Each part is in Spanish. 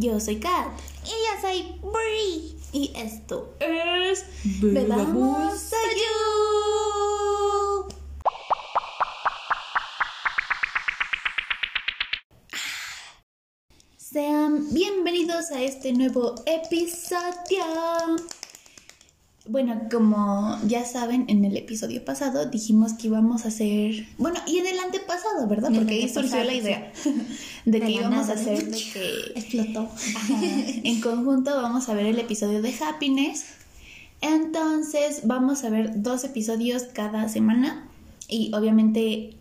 Yo soy Kat. Y yo soy Brie. Y esto es. Bebamos Sayu. Sean bienvenidos a este nuevo episodio. Bueno, como ya saben, en el episodio pasado dijimos que íbamos a hacer. Bueno, y en el antepasado, ¿verdad? Porque ahí surgió la idea de que íbamos a hacer de- de que. Explotó. Ajá. En conjunto vamos a ver el episodio de Happiness. Entonces vamos a ver dos episodios cada semana. Y obviamente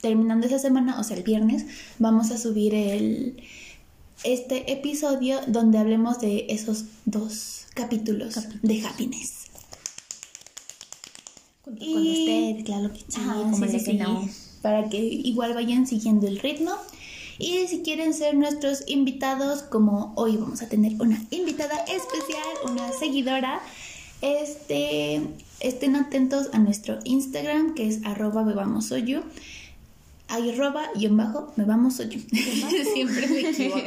terminando esa semana, o sea el viernes, vamos a subir el este episodio donde hablemos de esos dos capítulos, de Happiness. Junto Y- con ustedes, claro que sí. Ajá, como sí, que no. Para que igual vayan siguiendo el ritmo. Y si quieren ser nuestros invitados, como hoy vamos a tener una invitada especial, una seguidora, este, estén atentos a nuestro Instagram, que es arroba bebamosoyu. Arroba y en bajo bebamosoyu. Siempre me equivoco.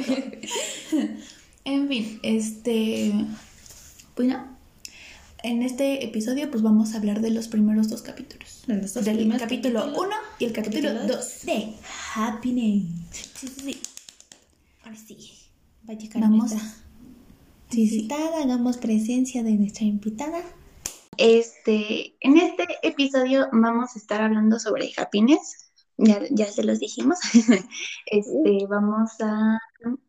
en fin, este, bueno, en este episodio pues vamos a hablar de los primeros dos capítulos. Del capítulo capítulos. 1 y el capítulo Capítulo 2. De Happiness. Sí, sí, sí. Ahora sí. Va a llegar Vamos nuestra a... Sí, sí. Hagamos presencia de nuestra invitada. Este, en este episodio vamos a estar hablando sobre happiness. Ya, ya se los dijimos. Este, vamos a,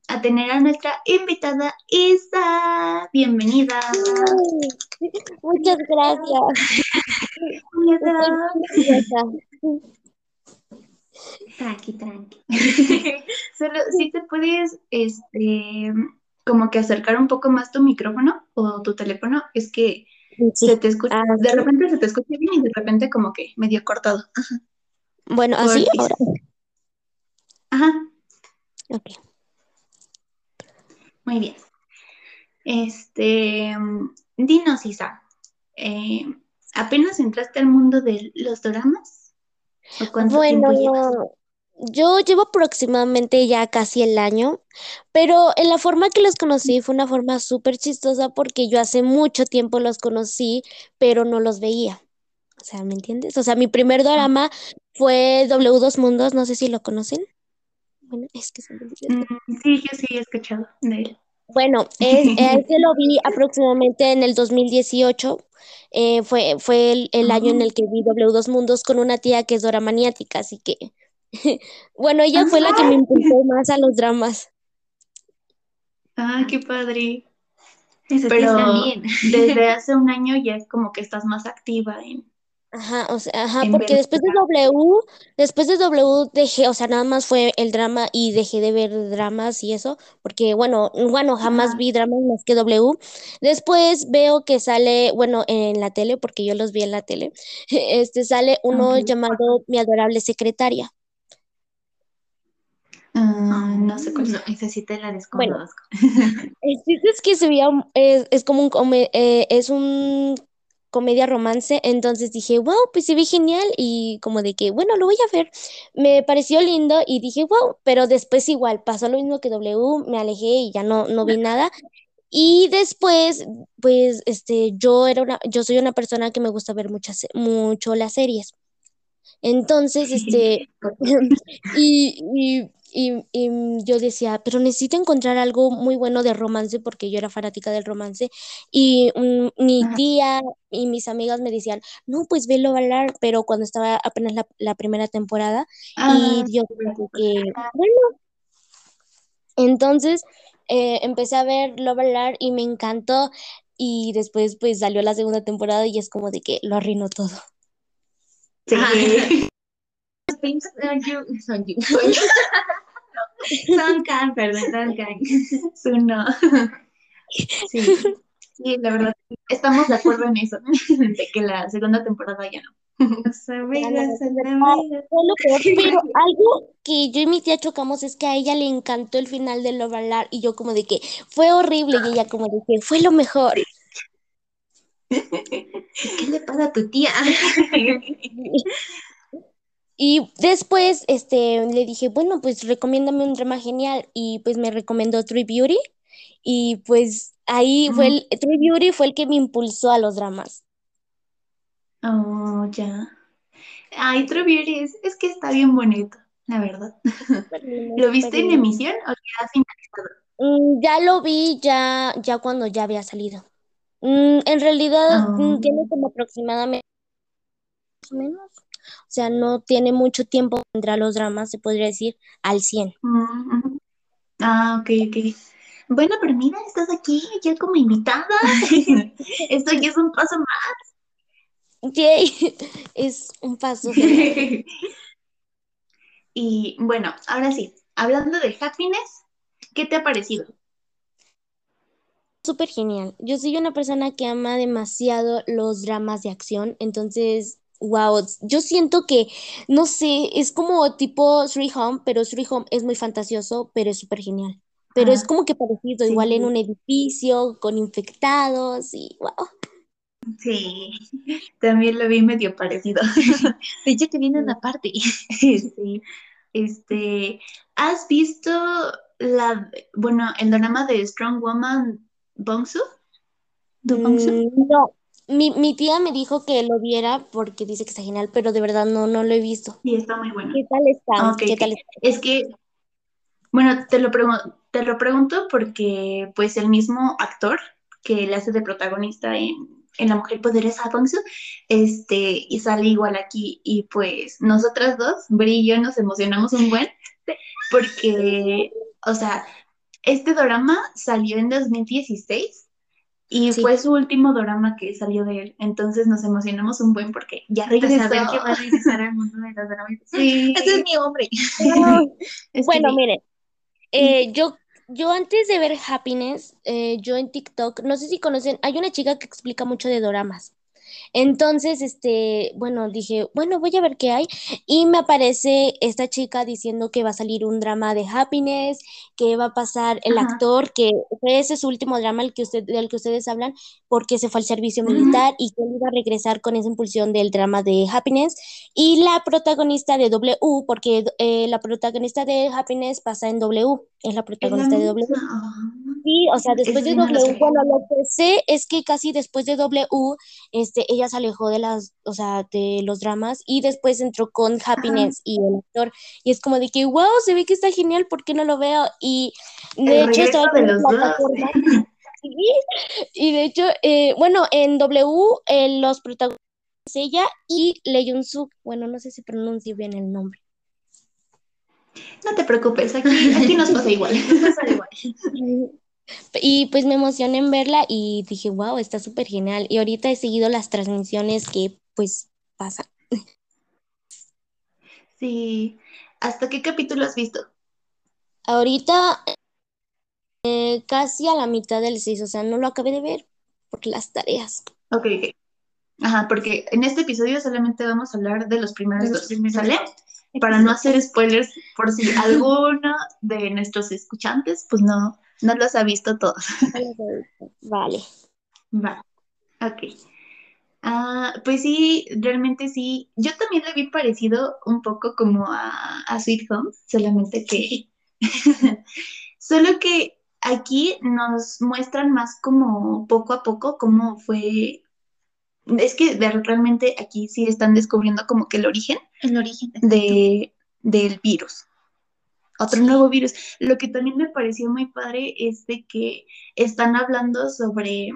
a tener a nuestra invitada Isa. Bienvenida. Muchas gracias. Tranqui, tranqui. Solo si te puedes, este, como que acercar un poco más tu micrófono o tu teléfono, es que Sí. se te escucha, Ah, de repente se te escucha bien y de repente como que medio cortado. Bueno, así Porfis. ahora. Ajá, Ok. muy bien. Este, dinos, Isa, eh, ¿apenas entraste al mundo de los doramas? ¿O cuánto tiempo llevas? Bueno, yo llevo aproximadamente ya casi el año, pero en la forma que los conocí fue una forma súper chistosa porque yo hace mucho tiempo los conocí, pero no los veía. O sea, ¿me entiendes? O sea, mi primer drama fue W Dos Mundos, no sé si lo conocen. Bueno, es que se me olvidó. Mm, sí, yo sí he escuchado de él. Bueno, es, ese lo vi aproximadamente en el 2018. Eh, fue, fue el, el año en el que vi W Dos Mundos con una tía que es Dora maniática, así que, bueno, ella fue la que me impulsó más a los dramas. Ah, qué padre. Eso Pero también. desde hace un año ya como que estás más activa en... Ajá, o sea, ajá, porque después de W, después de W dejé, o sea, nada más fue el drama y dejé de ver dramas y eso, porque bueno, bueno, jamás Ajá. vi dramas más que W. Después veo que sale, bueno, en la tele, porque yo los vi en la tele, este sale uno llamado Mi adorable secretaria. Ah, no sé cuál te la Bueno. desconozco. Chiste es que se veía, es, es como un, come- eh, es un comedia romance, entonces dije, wow, pues se ve genial y como de que, bueno, lo voy a ver. Me pareció lindo y dije, wow, pero después igual pasó lo mismo que W, me alejé y ya no, no vi nada. Y después, pues, este, yo era una, yo soy una persona que me gusta ver muchas, mucho las series. Entonces, este, y, y, y, y yo decía, pero necesito encontrar algo muy bueno de romance porque yo era fanática del romance. Y mi Ajá. tía y mis amigas me decían, no, pues velo hablar, pero cuando estaba apenas la, la primera temporada. Ah, Y yo como que, bueno, entonces eh, empecé a ver Love Alarm y me encantó. Y después pues salió la segunda temporada y es como de que lo arruinó todo. sí. Son you, son you. Son Can, perdón, son Can. Su no. Sí. Sí, la verdad, estamos de acuerdo en eso, de que la segunda temporada ya no. Las amigas, Ya las no, amigas. Fue lo peor, pero algo que yo y mi tía chocamos es que a ella le encantó el final de Love Alarm y yo como de que fue horrible y ella como de que fue lo mejor. ¿Qué le pasa a tu tía? Y después, este, le dije, bueno, pues recomiéndame un drama genial. Y pues me recomendó True Beauty. Y pues ahí fue el, True Beauty fue el que me impulsó a los dramas. Oh, ya. Ay, True Beauty es, es que está bien bonito, la verdad. ¿Lo viste en emisión o ya finalizado? Mm, ya lo vi ya, ya cuando ya había salido. Mm, en realidad mm, Oh. tiene como aproximadamente más o menos. O sea, no tiene mucho tiempo entre los dramas, se podría decir, al 100. Mm. Ah, ok, ok. Bueno, pero mira, estás aquí ya como invitada. Esto ya es un paso más. Yay, es un paso. Y bueno, ahora sí, hablando de happiness, ¿qué te ha parecido? Súper genial. Yo soy una persona que ama demasiado los dramas de acción, entonces, wow, yo siento que, no sé, es como tipo Sweet Home, pero Sweet Home es muy fantasioso, pero es súper genial. Pero es como que parecido, igual en un edificio, con infectados y wow. sí, también lo vi medio parecido. De hecho, que viene una parte. Sí, este, ¿has visto la, bueno, el drama de Strong Woman Bongsu? ¿Do Bongsu? Mm, no, mi, mi tía me dijo que lo viera porque dice que está genial, pero de verdad no, no lo he visto. Sí, está muy bueno. ¿Qué tal está? Ah, ¿Qué tal está? Es que, bueno, te lo te lo pregunto porque, pues, el mismo actor que le hace de protagonista en, en La Mujer Poderosa Bongsu, este, y sale igual aquí, y pues, nosotras dos, Bri y yo, nos emocionamos un buen, porque, o sea, este drama salió en 2016 y Sí. fue su último drama que salió de él, entonces nos emocionamos un buen porque ya regresó. que va a regresar al mundo de los dramas. Sí, Ese es mi hombre. es que Bueno, sí. miren, eh, yo, yo antes de ver Happiness, eh, yo en TikTok, no sé si conocen, hay una chica que explica mucho de doramas. Entonces, este, bueno, dije, bueno, voy a ver qué hay. Y me aparece esta chica diciendo que va a salir un drama de Happiness, que va a pasar el Ajá. actor, que ese su último drama el que usted, del que ustedes hablan, porque se fue al servicio militar y que él iba a regresar con esa impulsión del drama de Happiness. Y la protagonista de W, porque eh, la protagonista de Happiness pasa en W, es la Es la protagonista de W. Sí, o sea, después de W, bueno, lo que sé es que casi después de W, este, ella se alejó de las, o sea, de los dramas y después entró con Ajá. Happiness y el actor. Y es como de que, wow, se ve que está genial, ¿por qué no lo veo? Y de El hecho estaba de los dos. y de hecho, eh, bueno, en W, eh, los protagonistas es ella y Lee Jun-suk. Bueno, no sé si pronuncio bien el nombre. No te preocupes, aquí, aquí nos pasa igual. Nos pasa igual. Y pues me emocioné en verla y dije, wow, está súper genial. Y ahorita he seguido las transmisiones que pues pasan. Sí. ¿Hasta qué capítulo has visto? Ahorita eh, casi a la mitad del 6, o sea, no lo acabé de ver por las tareas. Ok, ok. Ajá, porque en este episodio solamente vamos a hablar de los primeros De los dos, primeros ¿sale? Para no hacer spoilers por si alguno de nuestros escuchantes, pues no, no los ha visto todos. Vale. Va, ok. Ah, pues sí, realmente sí. Yo también le vi parecido un poco como a, a Sweet Home, solamente que solo que aquí nos muestran más como poco a poco cómo fue. Es que realmente aquí sí están descubriendo como que el origen El origen. de, del virus. Otro nuevo virus. Lo que también me pareció muy padre es de que están hablando sobre,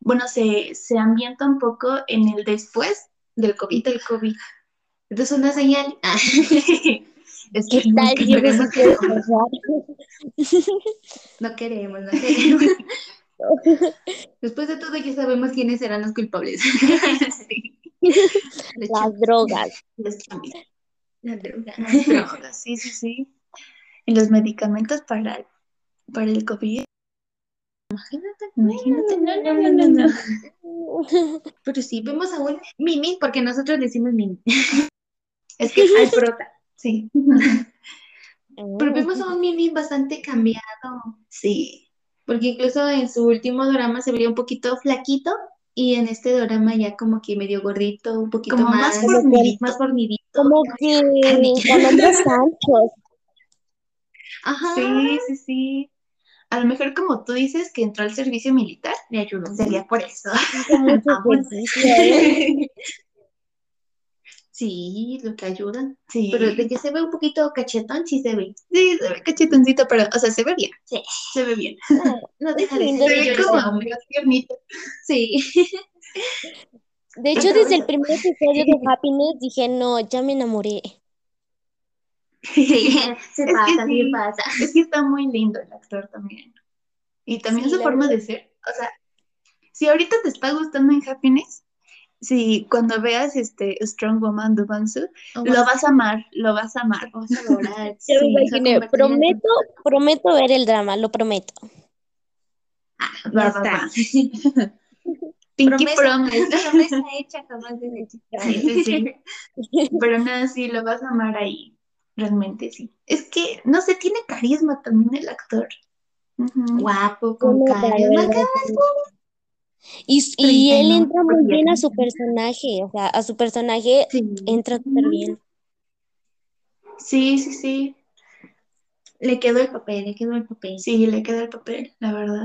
bueno, se, se ambienta un poco en el después del COVID. Del COVID. Entonces, una señal. Ah, ¿Qué Esperemos tal que no pasar? no queremos, no queremos. Después de todo, ya sabemos quiénes serán los culpables. Sí, Las drogas. los champions. la droga. Las drogas, sí, sí, sí. Y los medicamentos para, para el COVID. Imagínate. Imagínate, No, no, no, no, no. Pero sí, vemos a un Mimi, porque nosotros decimos Mimi. Es que Al prota. sí. Pero vemos a un Mimi bastante cambiado. Sí. Porque incluso en su último drama se veía un poquito flaquito Y en este drama ya como que medio gordito, un poquito Como más, más más fornidito. Como que con hombros anchos. Ajá, Sí, sí, sí. A lo mejor como tú dices que entró al servicio militar, le ayudó. sería por eso. ¿eh? Sí, lo que ayuda. Sí. Pero de que se ve un poquito cachetón, sí se ve. Sí, se ve cachetoncito, pero, o sea, se ve bien. Sí. Se ve bien. No deja de lindo ser Se ve como tiernito. Sí. De hecho, desde el primer episodio de Happiness dije, no, ya me enamoré. Sí, se Es que pasa, sí. sí pasa. Es que está muy lindo el actor también. Y también Sí, su forma verdad. de ser. O sea, si ahorita te está gustando en Happiness, si cuando veas este Strong Woman de Bansu, Oh, lo vas a amar, lo vas a amar. Vamos a adorar. Me imaginé, en- prometo, prometo ver el drama, lo prometo. Ya Va, va. Pinky Promesa, Promise. promesa hecha, jamás deshecha. Sí, sí, sí. Pero nada, sí, lo vas a amar ahí. Realmente sí. Es que, no sé, tiene carisma también el actor. Guapo, con carisma. Y, y él 31, entra muy bien a su personaje, o sea, a su personaje Sí. entra súper bien. Sí, sí, sí. Le quedó el papel, le quedó el papel. Sí, le queda el papel, la verdad.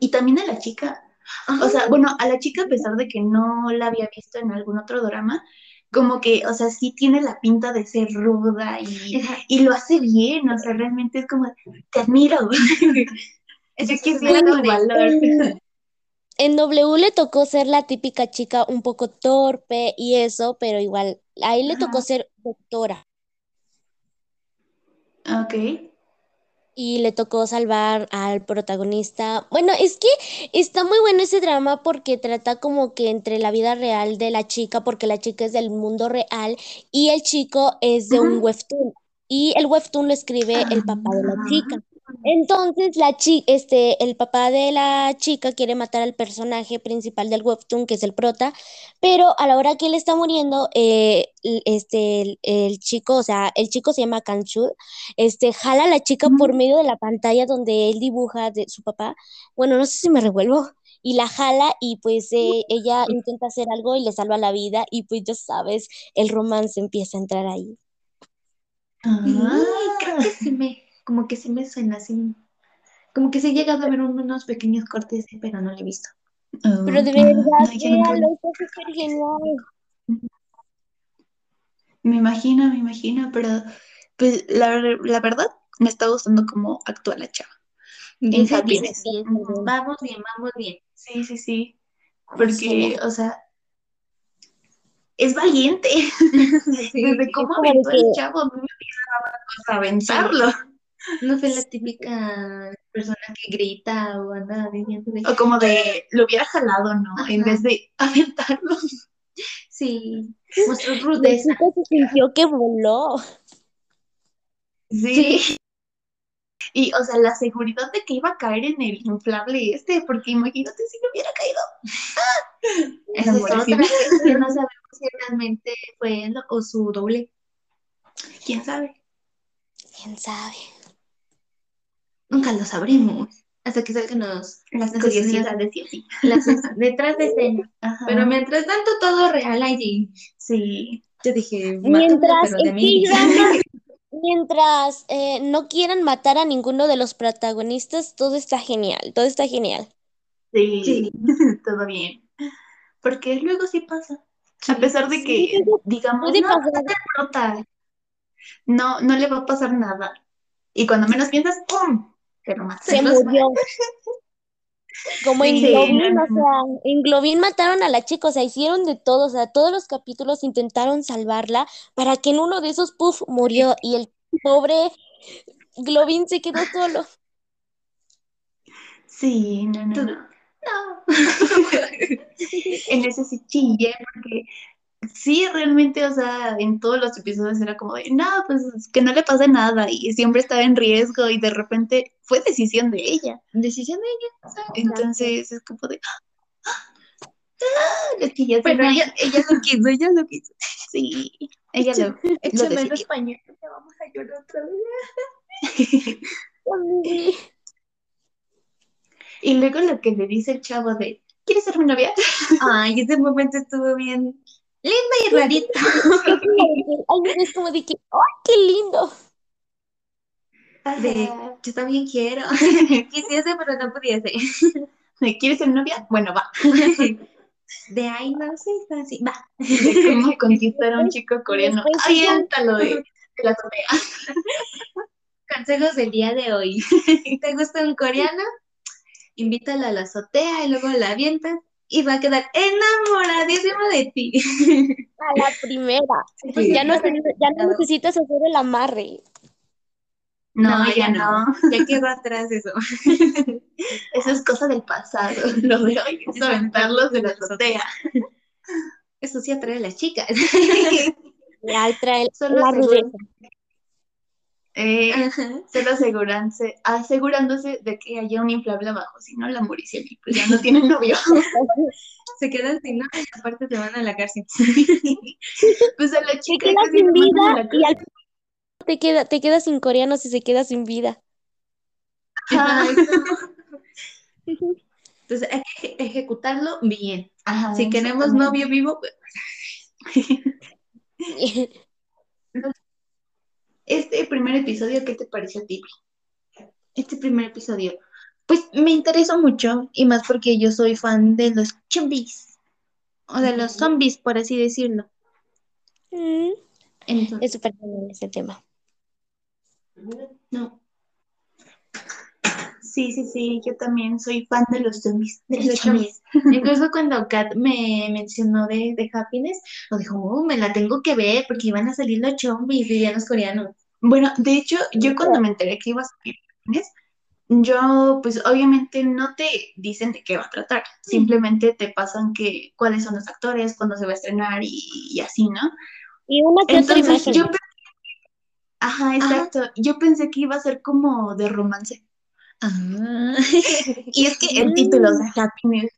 Y también a la chica. Ajá. O sea, bueno, a la chica, a pesar de que no la había visto en algún otro drama, como que, o sea, sí tiene la pinta de ser ruda y, y lo hace bien. O sea, realmente es como, te admiro. Es tu valor. En, W le tocó ser la típica chica un poco torpe y eso, pero igual, a él le tocó ser doctora Ok. Y le tocó salvar al protagonista. Bueno, es que está muy bueno ese drama porque trata como que entre la vida real de la chica, porque la chica es del mundo real y el chico es de un webtoon. Y el webtoon lo escribe el papá de la Ah. chica. Entonces, la chi este, el papá de la chica quiere matar al personaje principal del webtoon, que es el prota, pero a la hora que él está muriendo, eh, este, el, el chico, o sea, el chico se llama Kanchud, este, jala a la chica por medio de la pantalla donde él dibuja de su papá. Bueno, no sé si me revuelvo. Y la jala y pues eh, ella intenta hacer algo y le salva la vida y pues ya sabes, el romance empieza a entrar ahí. Ah. creo que sí me, como que sí me suena así. Como que sí he llegado a ver unos pequeños cortes, pero no lo he visto. Pero de Ah, verdad, no, véanlo, está súper genial. Me imagino, me imagino, pero pues la, la verdad me está gustando cómo actúa la chava. En Happiness. bien, Ujú. Vamos bien, vamos bien. Sí, sí, sí. Porque, Sí. o sea, es valiente. Desde cómo aventó el chavo, no me cosa aventarlo. No fue la típica persona que grita o anda diciendo de... O como de lo hubiera jalado, ¿no? En vez de aventarlo. Sí, mostró rudeza. se sintió que voló. Sí. Y, o sea, la seguridad de que iba a caer en el inflable este, porque imagínate si no hubiera caído. Esa es otra que no sabemos si realmente fue él o su doble. ¿Quién sabe? ¿Quién sabe? Nunca lo sabremos. Hasta que salgan los, Las curiosidades y así. las detrás de escena. Ajá. Pero mientras tanto, todo real allí. Sí. Yo dije, Mientras pero de el mí. K-drama, mientras eh, no quieran matar a ninguno de los protagonistas, todo está genial, todo está genial. Sí, Sí. todo bien. Porque luego sí pasa. A pesar de Sí, que, puede- digamos, Puede no, no, no le va a pasar nada. Y cuando menos piensas, ¡pum! Que se murió. Como en Sí, Globin, no, no, o sea, en Globin mataron a la chica, o sea, hicieron de todo, o sea, todos los capítulos intentaron salvarla para que en uno de esos, puff, murió y el pobre Globin se quedó solo. Sí, no, no, no. No. En ese sí chillé porque sí, realmente, o sea, en todos los episodios era como de, no, pues que no le pase nada y siempre estaba en riesgo y de repente fue decisión de ella. Decisión de ella. Entonces es como de, ¡ah! ¡ah! Lo que ya Pero ella, ella lo quiso, ella lo quiso. Sí, ella lo, lo Échame decidió. los pañuelos, ya vamos a llorar otra vez. Y luego lo que le dice el chavo de, ¿quieres ser mi novia? Ay, ese momento estuvo bien lindo y rarito. Ay, es como de que, ¡ay, qué lindo! De, yo también quiero. Quisiese, pero no pudiese. ¿Quieres ser novia? Bueno, va. De ahí no sé, está así. Va. Cómo conquistar a un chico coreano. Ahí está lo de, de la azotea. Consejos del día de hoy. ¿Te gusta un coreano? Invítala a la azotea y luego la avientas y va a quedar enamoradísimo de ti. A la primera. Pues ya no, ya no necesitas hacer el amarre. No, ya no. Ya quedó atrás eso. Eso es cosa del pasado. Lo de hoy es aventarlos de la azotea. Eso sí atrae a las chicas. Ya trae Solo la rudeza. Eh, solo asegurándose, asegurándose de que haya un inflable abajo, si no la Mauricio pues ya no tiene novio. Se quedan sin nada y aparte te van a la cárcel. Pues a la Te chica quedas sin vida y al te queda, te quedas sin coreano si se queda sin vida. Ajá. Entonces hay que ejecutarlo bien. Ajá, Si queremos novio vivo, pues, Este primer episodio, ¿qué te pareció a ti? este primer episodio, pues me interesó mucho y más porque yo soy fan de los zombies o de los zombies, por así decirlo. Mm, Entonces, Es súper genial ese tema. no, Sí, sí, sí, yo también soy fan de los zombies. de los zombies. Incluso cuando Kat me mencionó de, de Happiness, me dijo, oh, me la tengo que ver porque iban a salir los zombies, villanos coreanos. Bueno, de hecho, yo cuando me enteré que iba a salir Happiness, yo, pues obviamente no te dicen de qué va a tratar, simplemente te pasan que cuáles son los actores, cuándo se va a estrenar y, y así, ¿no? Y una que otra Entonces, imagen. yo pensé, ajá, exacto, yo pensé que iba a ser como de romance. Ah. Y es que el título, o sea, Happiness,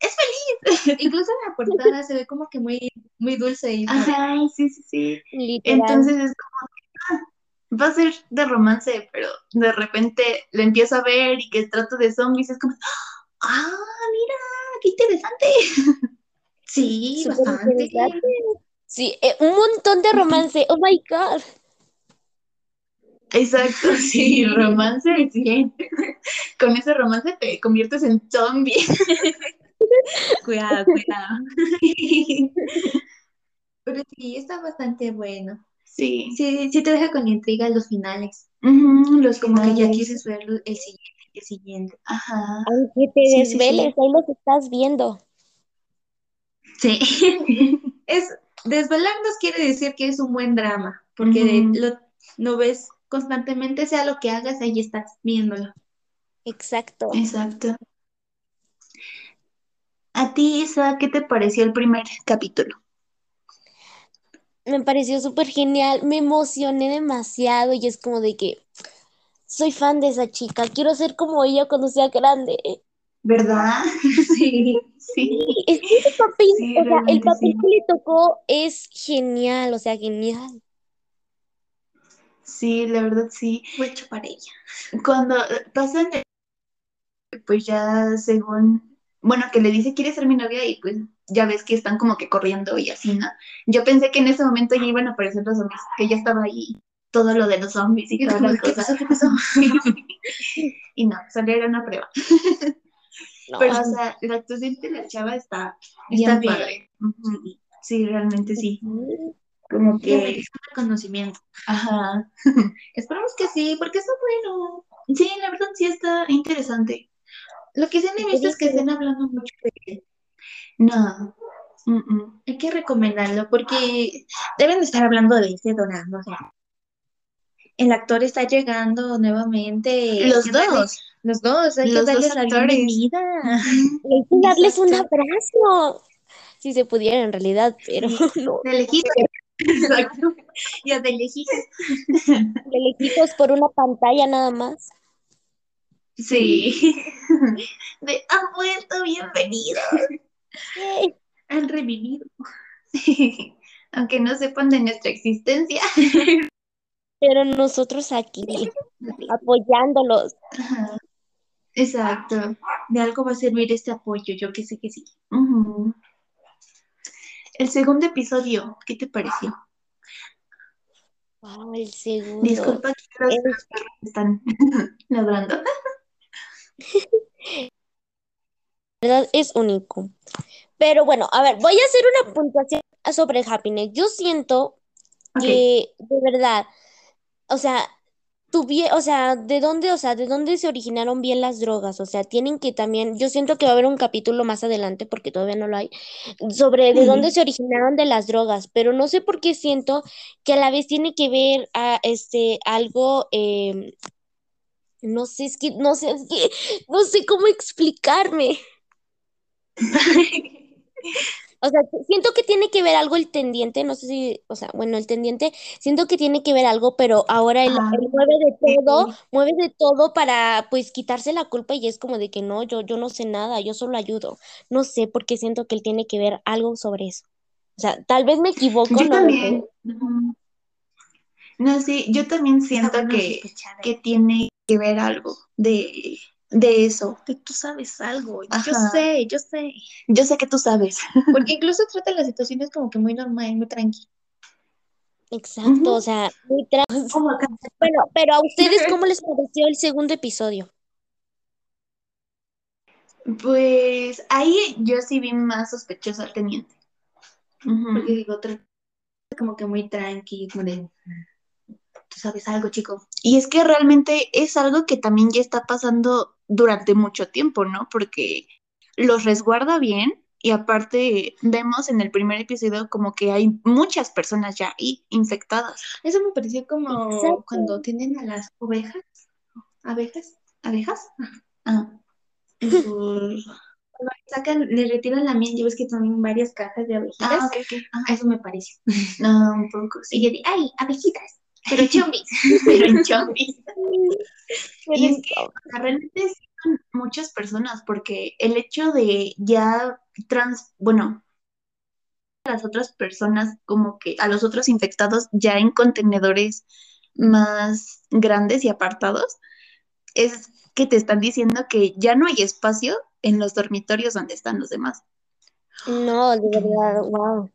Incluso en la portada se ve como que muy, muy dulce y ajá, sí, sí, sí. Literal. Entonces es como que, ah, va a ser de romance, pero de repente le empiezo a ver y que trata de zombies, es como, ah, mira, qué interesante. sí, bastante. interesante. Sí, eh, un montón de romance. Oh my God. Exacto, sí, romance 100. Con ese romance te conviertes en zombie. Cuidado, cuidado. Pero sí, está bastante bueno. Sí, Sí, sí te deja con intriga los finales. Los Como que ya quieres ver el siguiente, el siguiente. Ajá. Aunque te Sí, sí, desveles, ahí los estás viendo. Sí. Es, desvelarnos quiere decir que es un buen drama, porque lo, lo ves constantemente, sea lo que hagas, ahí estás viéndolo. Exacto. Exacto. A ti, Isa, ¿qué te pareció el primer capítulo? Me pareció súper genial. Me emocioné demasiado y es como de que soy fan de esa chica. Quiero ser como ella cuando sea grande. ¿Verdad? Sí, sí. Es que ese papel, Sí, o sea, el papel sí. que le tocó es genial, o sea, genial. Sí, la verdad sí. Fue hecho para ella. Cuando pasan, pues ya según, bueno, que le dice, ¿quieres ser mi novia? Y pues ya ves que están como que corriendo y así, ¿no? Yo pensé que en ese momento ya iban a aparecer los zombies, que ya estaba ahí todo lo de los zombies y todas las ¿qué cosas. pasó? ¿Qué pasó? Y no, solo era una prueba. No, Pero, o sea, la actuación de la chava está, Está bien bien. padre. Sí, realmente sí. Como Que reconocimiento. ajá. Esperamos que sí, porque está bueno. Sí, la verdad sí está interesante. Lo que sí he visto es que estén hablando mucho de él. No. mm, mm. Hay que recomendarlo porque deben de estar hablando de este dorado. O sea, el actor está llegando nuevamente. Los darle- dos. los dos, hay Los que darles dos la actores. bienvenida. Hay que darles un abrazo. Si se pudiera en realidad, pero no. De lejitos. Exacto. Ya de lejitos. De lejitos por una pantalla nada más. Sí. De, han vuelto, bienvenidos. Han revivido. Sí. Aunque no sepan de nuestra existencia. Pero nosotros aquí, apoyándolos. Ajá. Exacto. De algo va a servir este apoyo, yo que sé que sí. Ujú. El segundo episodio, ¿qué te pareció? Wow, el segundo. Disculpa que los perros están ladrando. verdad es único. Pero bueno, a ver, voy a hacer una puntuación sobre Happiness. Yo siento que de verdad, o sea, tuvie- o sea, ¿de dónde, o sea, de dónde se originaron bien las drogas? O sea, tienen que también, yo siento que va a haber un capítulo más adelante, porque todavía no lo hay, sobre de dónde se originaron de las drogas, pero no sé por qué siento que a la vez tiene que ver a este algo, em, no sé, es que, no sé, es que, no sé cómo explicarme. O sea, siento que tiene que ver algo el tendiente, no sé si, o sea, bueno, el tendiente, siento que tiene que ver algo, pero ahora él, Ah, él mueve de todo, mueve de todo para, pues, quitarse la culpa y es como de que no, yo, yo no sé nada, yo solo ayudo. No sé por qué siento que él tiene que ver algo sobre eso. O sea, tal vez me equivoco, Yo no también. No, sí, yo también siento que tiene que ver algo de, de eso. Que tú sabes algo. Yo sé, yo sé. Yo sé que tú sabes. Porque incluso trata las situaciones como que muy normal, muy tranqui. Exacto, o sea, muy tra- Como acá. Bueno, pero a ustedes, ¿cómo les pareció el segundo episodio? Pues ahí yo sí vi más sospechoso al teniente. Porque digo, otra como que muy tranqui, como de, tú sabes algo, chico. Y es que realmente es algo que también ya está pasando durante mucho tiempo, ¿no? Porque los resguarda bien y aparte vemos en el primer episodio como que hay muchas personas ya ahí infectadas. Eso me pareció como Exacto. cuando tienen a las ovejas, abejas, abejas, Ah, por- sacan, le retiran la miel, yo ves que son varias cajas de abejitas. ah, ok, ok. A Eso me pareció. No, un poco, Y sí. yo dije, ay, abejitas, pero chombis. Pero en chombis. Y es que o sea, realmente son muchas personas, porque el hecho de ya trans, bueno, a las otras personas, como que a los otros infectados ya en contenedores más grandes y apartados, es que te están diciendo que ya no hay espacio en los dormitorios donde están los demás. No, de verdad, wow.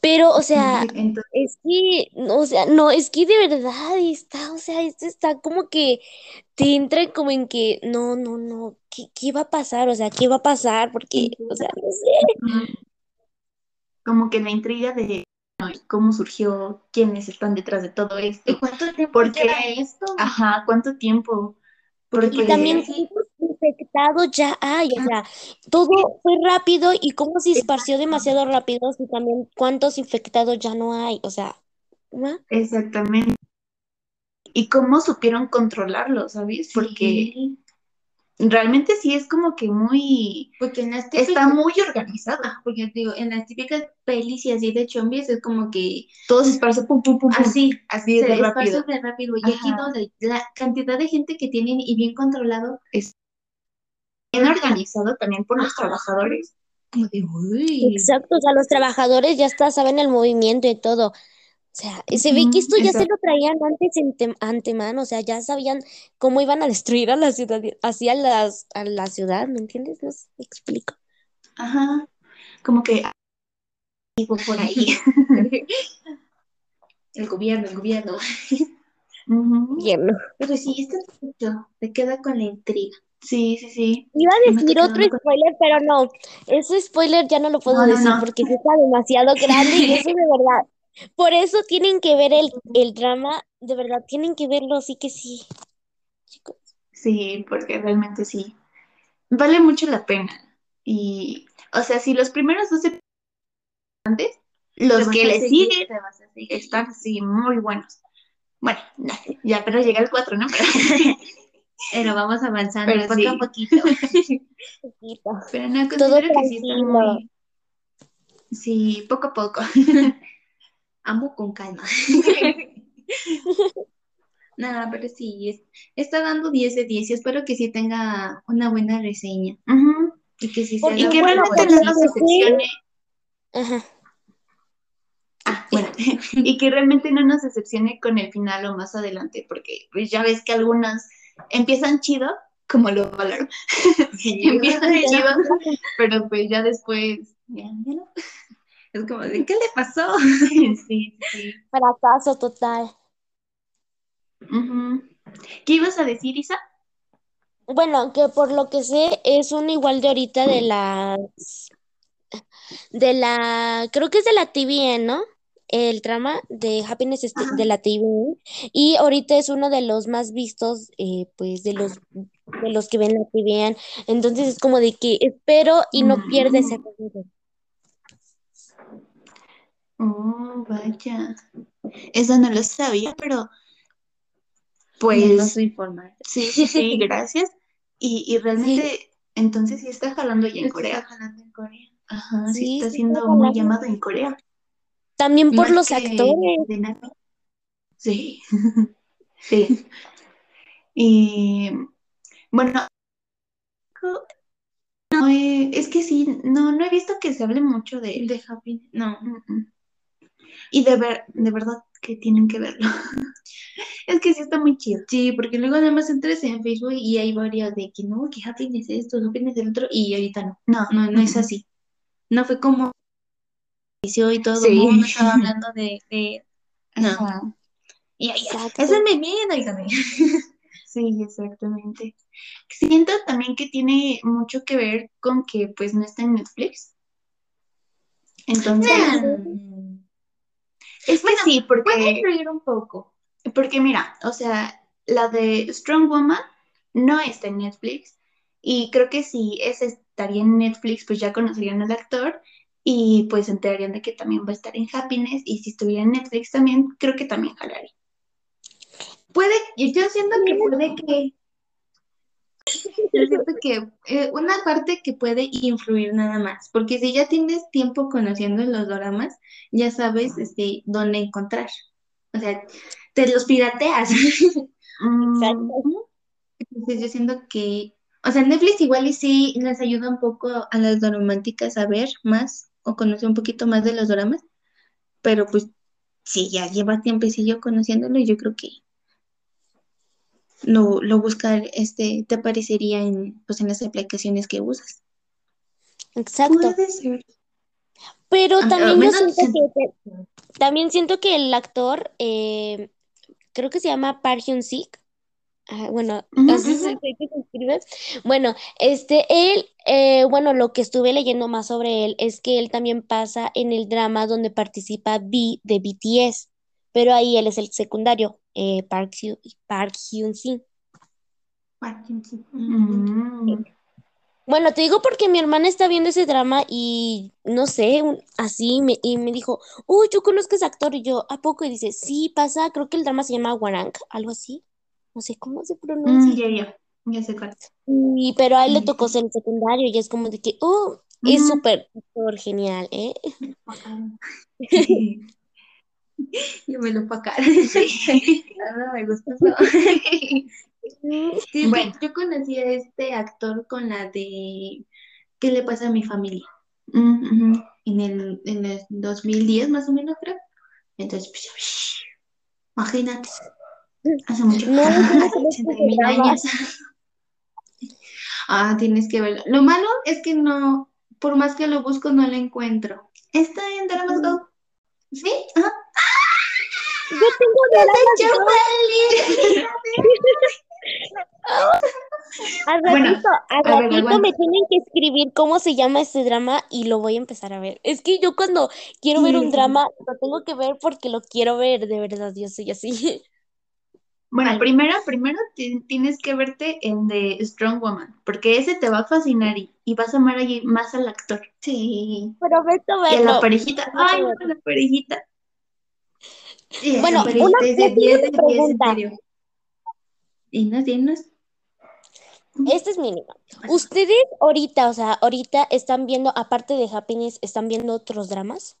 Pero, o sea, Entonces, es que, no, o sea, no, es que de verdad está, o sea, esto está como que te entra como en que, no, no, no, ¿qué, qué va a pasar? O sea, ¿qué va a pasar? Porque, o sea, no sé. como que la intriga de ¿no? y cómo surgió, quiénes están detrás de todo ¿Y esto. cuánto tiempo Porque- esto? Ajá, ¿cuánto tiempo? Porque Y también sí. Infectados ya hay, o sea, todo fue rápido y cómo se esparció demasiado rápido y también cuántos infectados ya no hay, o sea, ¿no? Exactamente. Y cómo supieron controlarlo, ¿sabes? Porque Sí, realmente sí es como que muy, porque en las está muy organizado. ah, porque digo, en las típicas pelis y así de chombis es como que Todo se esparce pum, pum, pum, pum. así, Así se de esparce rápido. Y aquí Ajá. no, la cantidad de gente que tienen y bien controlado, Bien organizado también por los trabajadores. como de, uy, Exacto, o sea, los trabajadores ya está, saben el movimiento y todo. O sea, se ve que esto ya se lo traían antes en tem- antemano, o sea, ya sabían cómo iban a destruir a la ciudad, hacia las, a la ciudad, ¿me entiendes? No sé, me explico. Ajá. Como que algo por ahí. el gobierno, el gobierno. Bien, ¿no? Pero sí, está mucho, te queda con la intriga. Sí, sí, sí. Iba a decir otro con- spoiler, pero no, ese spoiler ya no lo puedo No, no, decir no. porque está demasiado grande y eso de verdad. Por eso tienen que ver el, el drama, de verdad, tienen que verlo, sí que sí. Chicos. Sí, porque realmente sí. Vale mucho la pena. Y, o sea, si los primeros dos antes, los que le siguen están así muy buenos. Bueno, no, ya pero llega el 4, ¿no? Pero, Pero vamos avanzando Pero poco sí. a poquito. Poquito. pero no, Todo considero que sí tranquilo. muy... Sí, poco a poco. Amo con calma. Nada, pero sí, es- está dando 10 de 10 y espero que sí tenga una buena reseña y que sí se Y que realmente no nos sí. decepcione. Ajá. Ah, bueno, y que realmente no nos decepcione con el final o más adelante, porque pues ya ves que algunas empiezan chido como lo valoro. Empieza de chido, pero pues ya después, ya, ya no. Es como de, ¿qué le pasó? sí, sí. Fracaso total. ¿Qué ibas a decir, Isa? Bueno, que por lo que sé es una igual de ahorita de las de la creo que es de la TVN, ¿no? El trama de Happiness es de- Ajá. de la TVN y ahorita es uno de los más vistos eh, pues de los de los que ven la TVN. Entonces es como de que espero y no pierde ese Mm. Oh, vaya. Eso no lo sabía, pero No pues soy formal. sí, sí, sí, gracias. Y, y realmente, entonces sí está jalando ya en Corea. jalando en Corea. Ajá, sí Sí, está sí siendo está muy llamado en Corea. También por Más los que actores. Sí, sí. Y bueno, no he- es que sí, no, no he visto que se hable mucho de él. De Happy. No. Mm, mm. Y de ver, de verdad que tienen que verlo. Es que sí está muy chido. Sí, porque luego nada más entras en Facebook y hay varios de que no, que happiness esto, happiness el otro, y ahorita no. No, No, no es mm, así. No fue como y todo Sí. el mundo estaba hablando de, de no. Ajá. Y ahí, Exacto. ese es mi miedo, dígame. Sí, exactamente. Siento también que tiene mucho que ver con que pues no está en Netflix. Entonces, es que sí, Puede porque, influir un poco. porque mira, o sea, la de Strong Woman no está en Netflix y creo que si ese estaría en Netflix, pues ya conocerían al actor y pues se enterarían de que también va a estar en Happiness y si estuviera en Netflix también, creo que también jalaría. Puede, yo siento que puede que, yo siento que eh, una parte que puede influir nada más, porque si ya tienes tiempo conociendo los doramas, ya sabes este, dónde encontrar. O sea, te los pirateas. Exacto. Entonces yo siento que, o sea, Netflix igual y sí les ayuda un poco a las dorománticas a ver más o conocer un poquito más de los doramas, pero pues si ya llevas tiempecillo conociéndolo, yo creo que lo, lo buscar, este, te aparecería en, pues en las aplicaciones que usas. Exacto. puede ser. Pero también yo siento que también siento que el actor eh, creo que se llama Park Hyun-sik. Ah, bueno, que escribe. Bueno, este, él, eh, bueno, lo que estuve leyendo más sobre él es que él también pasa en el drama donde participa V de BTS, pero ahí él es el secundario, eh, Park Hyun, Park. Mm. Bueno, te digo porque mi hermana está viendo ese drama y no sé, un- así me, y me dijo, uy, yo conozco a ese actor y yo, ¿a poco? Y dice, sí, pasa, creo que el drama se llama Warang, algo así, no sé cómo se Mm, pronuncia. ya, ya, ya sé cuál. Y, pero a él le Sí, tocó ser el secundario y es como de que, oh, es Ujú. súper, súper genial, ¿eh? Yo me lo pagar. No me gusta eso. Mm, Sí, Bueno. yo conocí a este actor con la de ¿Qué le pasa a mi familia? Mm. En el, en el 2010 más o menos, creo. Entonces, pues, imagínate, hace mucho. No, no Hace conozco 80 ese mil drama. años. Ah, tienes que verlo. Lo malo es que no, por más que lo busco, no lo encuentro. Está en Dramas Go. ¿Sí? Ajá. Yo tengo dramas. Al Bueno, ratito, al a ver, ratito me tienen que escribir cómo se llama este drama y lo voy a empezar a ver. Es que yo cuando quiero ver un drama, lo tengo que ver porque lo quiero ver, de verdad, yo soy así. Bueno, primero, primero ti- tienes que verte el de Strong Woman, porque ese te va a fascinar y, y vas a amar allí más al actor Sí. Pero vete a y a la parejita. Ay, no, la parejita. Sí, Bueno, parejita una- es de yo tengo 10 de una 10, en serio. Dinos, dinos. Este es mínimo. ¿Ustedes ahorita, o sea, ahorita están viendo, aparte de Happiness, están viendo otros dramas?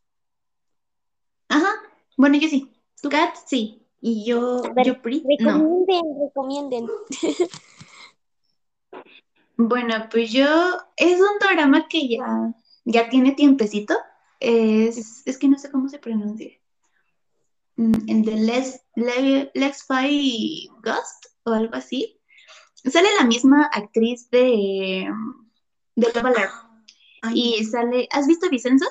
Ajá. Bueno, yo sí. Kat, sí. Y yo, ver, yo Pri, no. recomienden, recomienden. Bueno, pues yo es un drama que ya, ya tiene tiempecito. Es, es que no sé cómo se pronuncia. Mm, El de Let's, Le- Let's Fight Ghost o algo así. sale la misma actriz de, de Love Y sale, ¿has visto Vicenzo?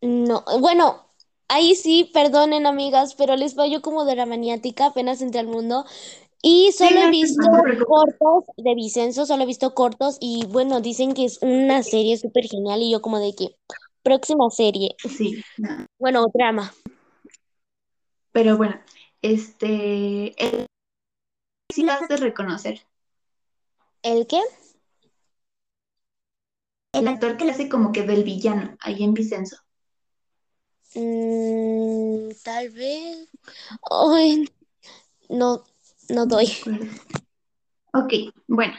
No, bueno, ahí sí, perdonen amigas, pero les fallo como de la maniática, apenas entré al mundo. Y solo he visto cortos de Vicenzo, solo he visto cortos y bueno, dicen que es una serie súper genial y yo como de que próxima serie, Sí. no. bueno, drama. Pero bueno, este, el, sí lo has de reconocer. ¿El qué? El actor que le hace como que del villano ahí en Vicenzo. Mm, tal vez. Ay, no, no doy. Ok, bueno,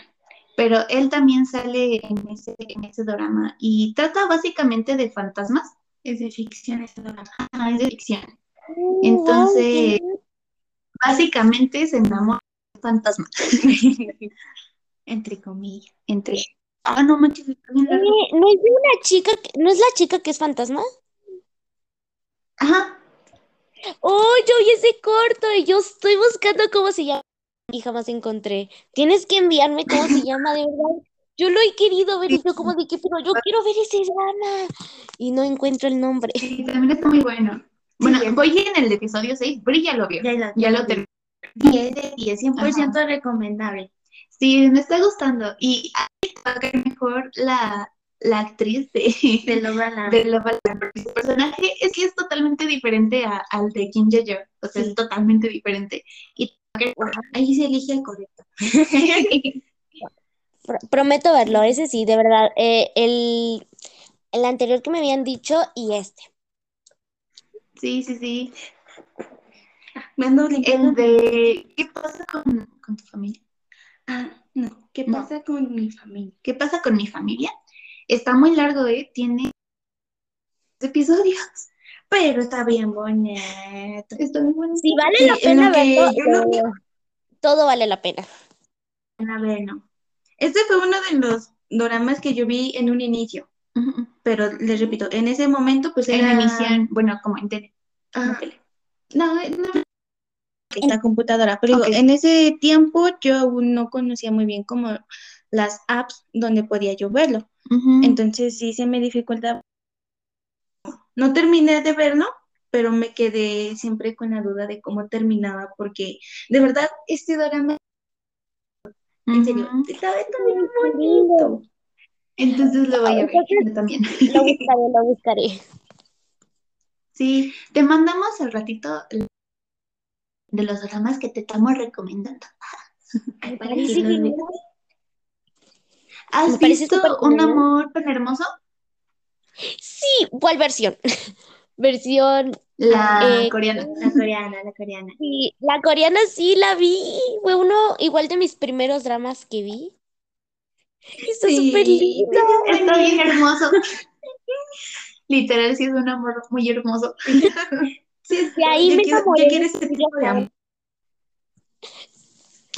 pero él también sale en ese, en ese drama y trata básicamente de fantasmas. es de ficción ese drama. Ah, es de ficción. Mm, Entonces, básicamente se enamora de fantasmas. Entre comillas. Entre. Ah, no manches, ¿No es de una chica, que- no es la chica que es fantasma? Ajá, Oh, yo vi ese corto y yo estoy buscando cómo se llama y jamás encontré. Tienes que enviarme cómo se llama, de verdad. Yo lo he querido ver y yo como de que, pero yo quiero ver ese drama y no encuentro el nombre. sí, también está muy bueno. Bueno, voy en el episodio 6, Bri ya lo vio. Ya lo- Ya lo terminé. 10 de 10, 100% recomendable. Sí, me está gustando. Y va a caer mejor la, la actriz de, De Love Alarm. de porque su personaje es que es totalmente diferente a- al de Kim Jae-young. O sea, Sí. es totalmente diferente. Y Ahí se elige el correcto. Pro- prometo verlo, ese sí, de verdad. Eh, el, el anterior que me habían dicho y este. sí, sí, sí. Me ando. El de ¿qué pasa con, con tu familia? Ah, no. ¿Qué No. pasa con mi familia? ¿Qué pasa con mi familia? Está muy largo, ¿eh? Tiene episodios. Pero está bien bonito. Está muy bueno. Si vale la en pena verlo, que- todo vale la pena. A ver, no. Este fue uno de los doramas que yo vi en un inicio. Pero les repito, en ese momento, pues En era. emisión, bueno, como en tele. en Ah, tele. no, no. La computadora. Pero digo, en ese tiempo yo aún no conocía muy bien como las apps donde podía yo verlo. Entonces sí se me dificulta. No terminé de verlo, pero me quedé siempre con la duda de cómo terminaba, porque de verdad este drama, en serio, Ujú. estaba está bien Qué lindo. bonito. Entonces lo voy a ver yo también. Lo buscaré, lo buscaré. Sí, te mandamos al ratito de los dramas que te estamos recomendando. Para que los genial. ¿Has Me parece visto Un amor tan hermoso? Sí, ¿cuál versión? Versión, La Eh, coreana. La coreana, la coreana. sí, la coreana sí la vi. Fue uno igual de mis primeros dramas que vi. Está Sí, súper lindo. Está bien hermoso. Literal, sí es un amor muy hermoso. Sí, De ahí yo me quiero, yo quiero ese y tipo de amor.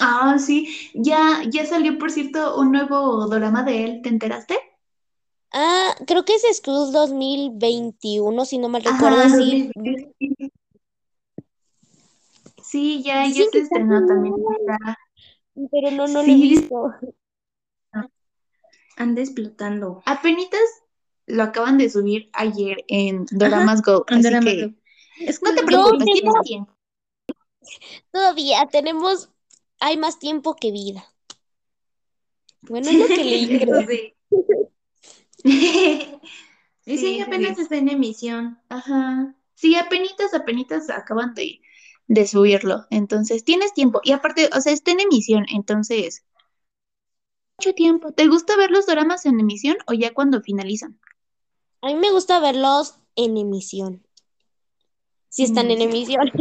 Ah, sí. Ya, ya salió, por cierto, un nuevo drama de él. ¿Te enteraste? Ah, creo que es School 2021, si no mal Ajá, recuerdo, sí. 2020. Sí, ya, ya se que estrenó también. Pero no, no lo he Sí, visto. Anda explotando. Apenitas lo acaban de subir ayer en Doramas Go, así Doramas que Go. Es no te preocupes, tienes tiempo. Todavía tenemos, hay más tiempo que vida. Bueno, es lo que leí, creo. sí. Sí, Y sí, sí, apenas sí. está en emisión. Ajá. Sí, apenitas, apenitas acaban de, de subirlo. Entonces, tienes tiempo. Y aparte, o sea, está en emisión, entonces, mucho tiempo. ¿Te gusta ver los dramas en emisión o ya cuando finalizan? A mí me gusta verlos en emisión. Si están en emisión.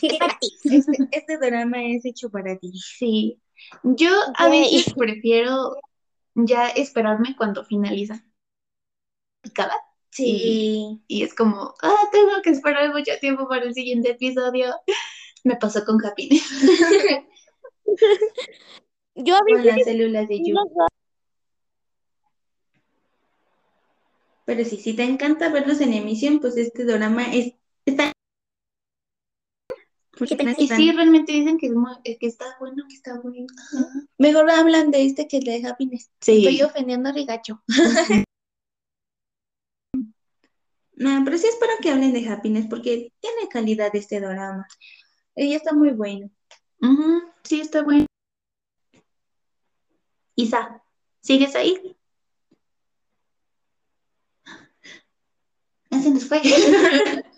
Es para ti. Este, este drama es hecho para ti. Sí. Yo a veces prefiero ya esperarme cuando finalizan. Picada. Sí. Y es como, ah, tengo que esperar mucho tiempo para el siguiente episodio. Me pasó con Happiness. Yo a Con veces las células de Yu. Pero sí, si te encanta verlos en emisión, pues este drama es, está Porque ¿Qué apenas Y sí, realmente dicen que, es muy- que está bueno, que está bueno. Mejor hablan de este que de Happiness. Sí. Estoy ofendiendo a Rigacho. No, pero sí espero que hablen de Happiness porque tiene calidad este drama. Ella está muy bueno. Sí, está bueno. Isa, ¿sigues ahí? Ya se nos fue.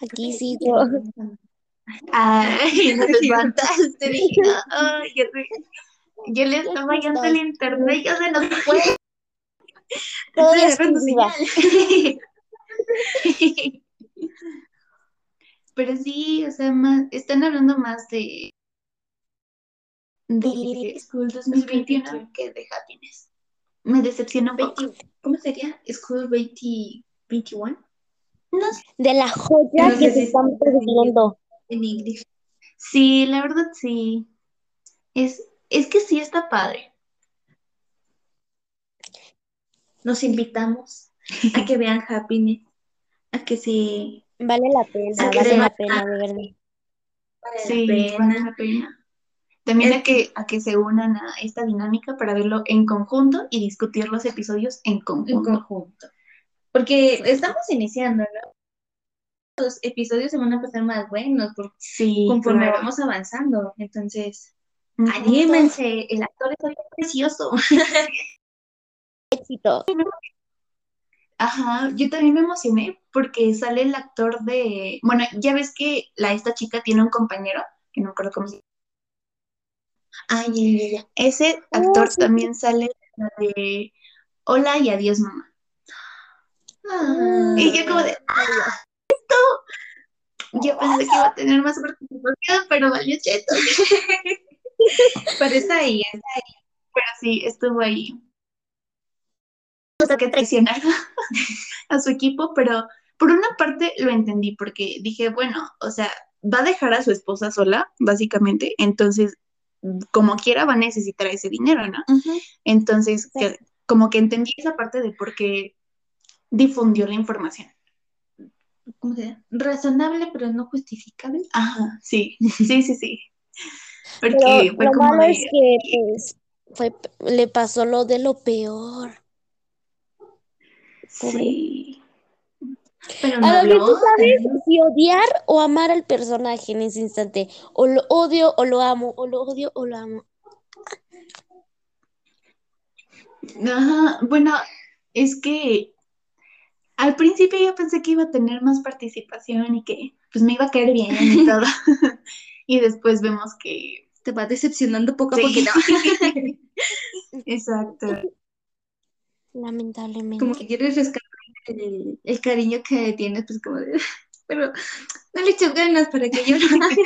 Aquí sigo. Ay, nos espantaste. Dije, ay, ya sé. Yo le estaba yendo el internet, ya se nos fue. Viva. señal. Pero sí, o sea, más, están hablando más de, de School 2021 que de Happiness. Me decepciona un poco. 20 ¿Cómo sería? School 20, 21 No sé. De la joya No que se si están perdiendo. en inglés. Sí, la verdad sí. Es, es que sí está padre. Nos invitamos a que vean Happiness, a que se Vale la pena, A que vale se la pena, de verdad. vale Sí, la vale pena. la pena. También a que, a que se unan a esta dinámica para verlo en conjunto y discutir los episodios en en conjunto. Porque estamos iniciando, ¿no? Los episodios se van a pasar más buenos por- Sí, conforme claro. vamos avanzando. Entonces, anímense, el actor está bien precioso. Éxito. Ajá, yo también me emocioné porque sale el actor de, bueno, ya ves que la esta chica tiene un compañero, que no me acuerdo cómo se llama. Ay, ay. Ese Oh, actor sí. también sale de Hola y adiós mamá. Y yo como de, ¡ah! Esto. Yo pensé que iba a tener más participación, pero valió cheto. Pero está ahí. Pero sí, estuvo ahí. Hasta que traicionar a su equipo, pero por una parte lo entendí porque dije, bueno, o sea, va a dejar a su esposa sola, básicamente, entonces, como quiera, va a necesitar ese dinero, ¿no? Entonces, Sí. que- como que entendí esa parte de por qué difundió la información. ¿Cómo se llama? Razonable, pero no justificable. Ajá, sí, sí, sí, sí. Porque Pero fue lo como malo de, es que pues fue, le pasó lo de lo peor. pobre. sí. Pero no A lo que tú sabes si odiar o amar al personaje en ese instante. O lo odio o lo amo, o lo odio o lo amo. Ajá, bueno, es que al principio yo pensé que iba a tener más participación y que pues me iba a caer bien y todo. Y después vemos que Te va decepcionando poco a Sí. poquito. exacto. Lamentablemente. Como que quieres rescatar el, el cariño que tienes, pues como de... Pero no le echas ganas para que yo lo haga.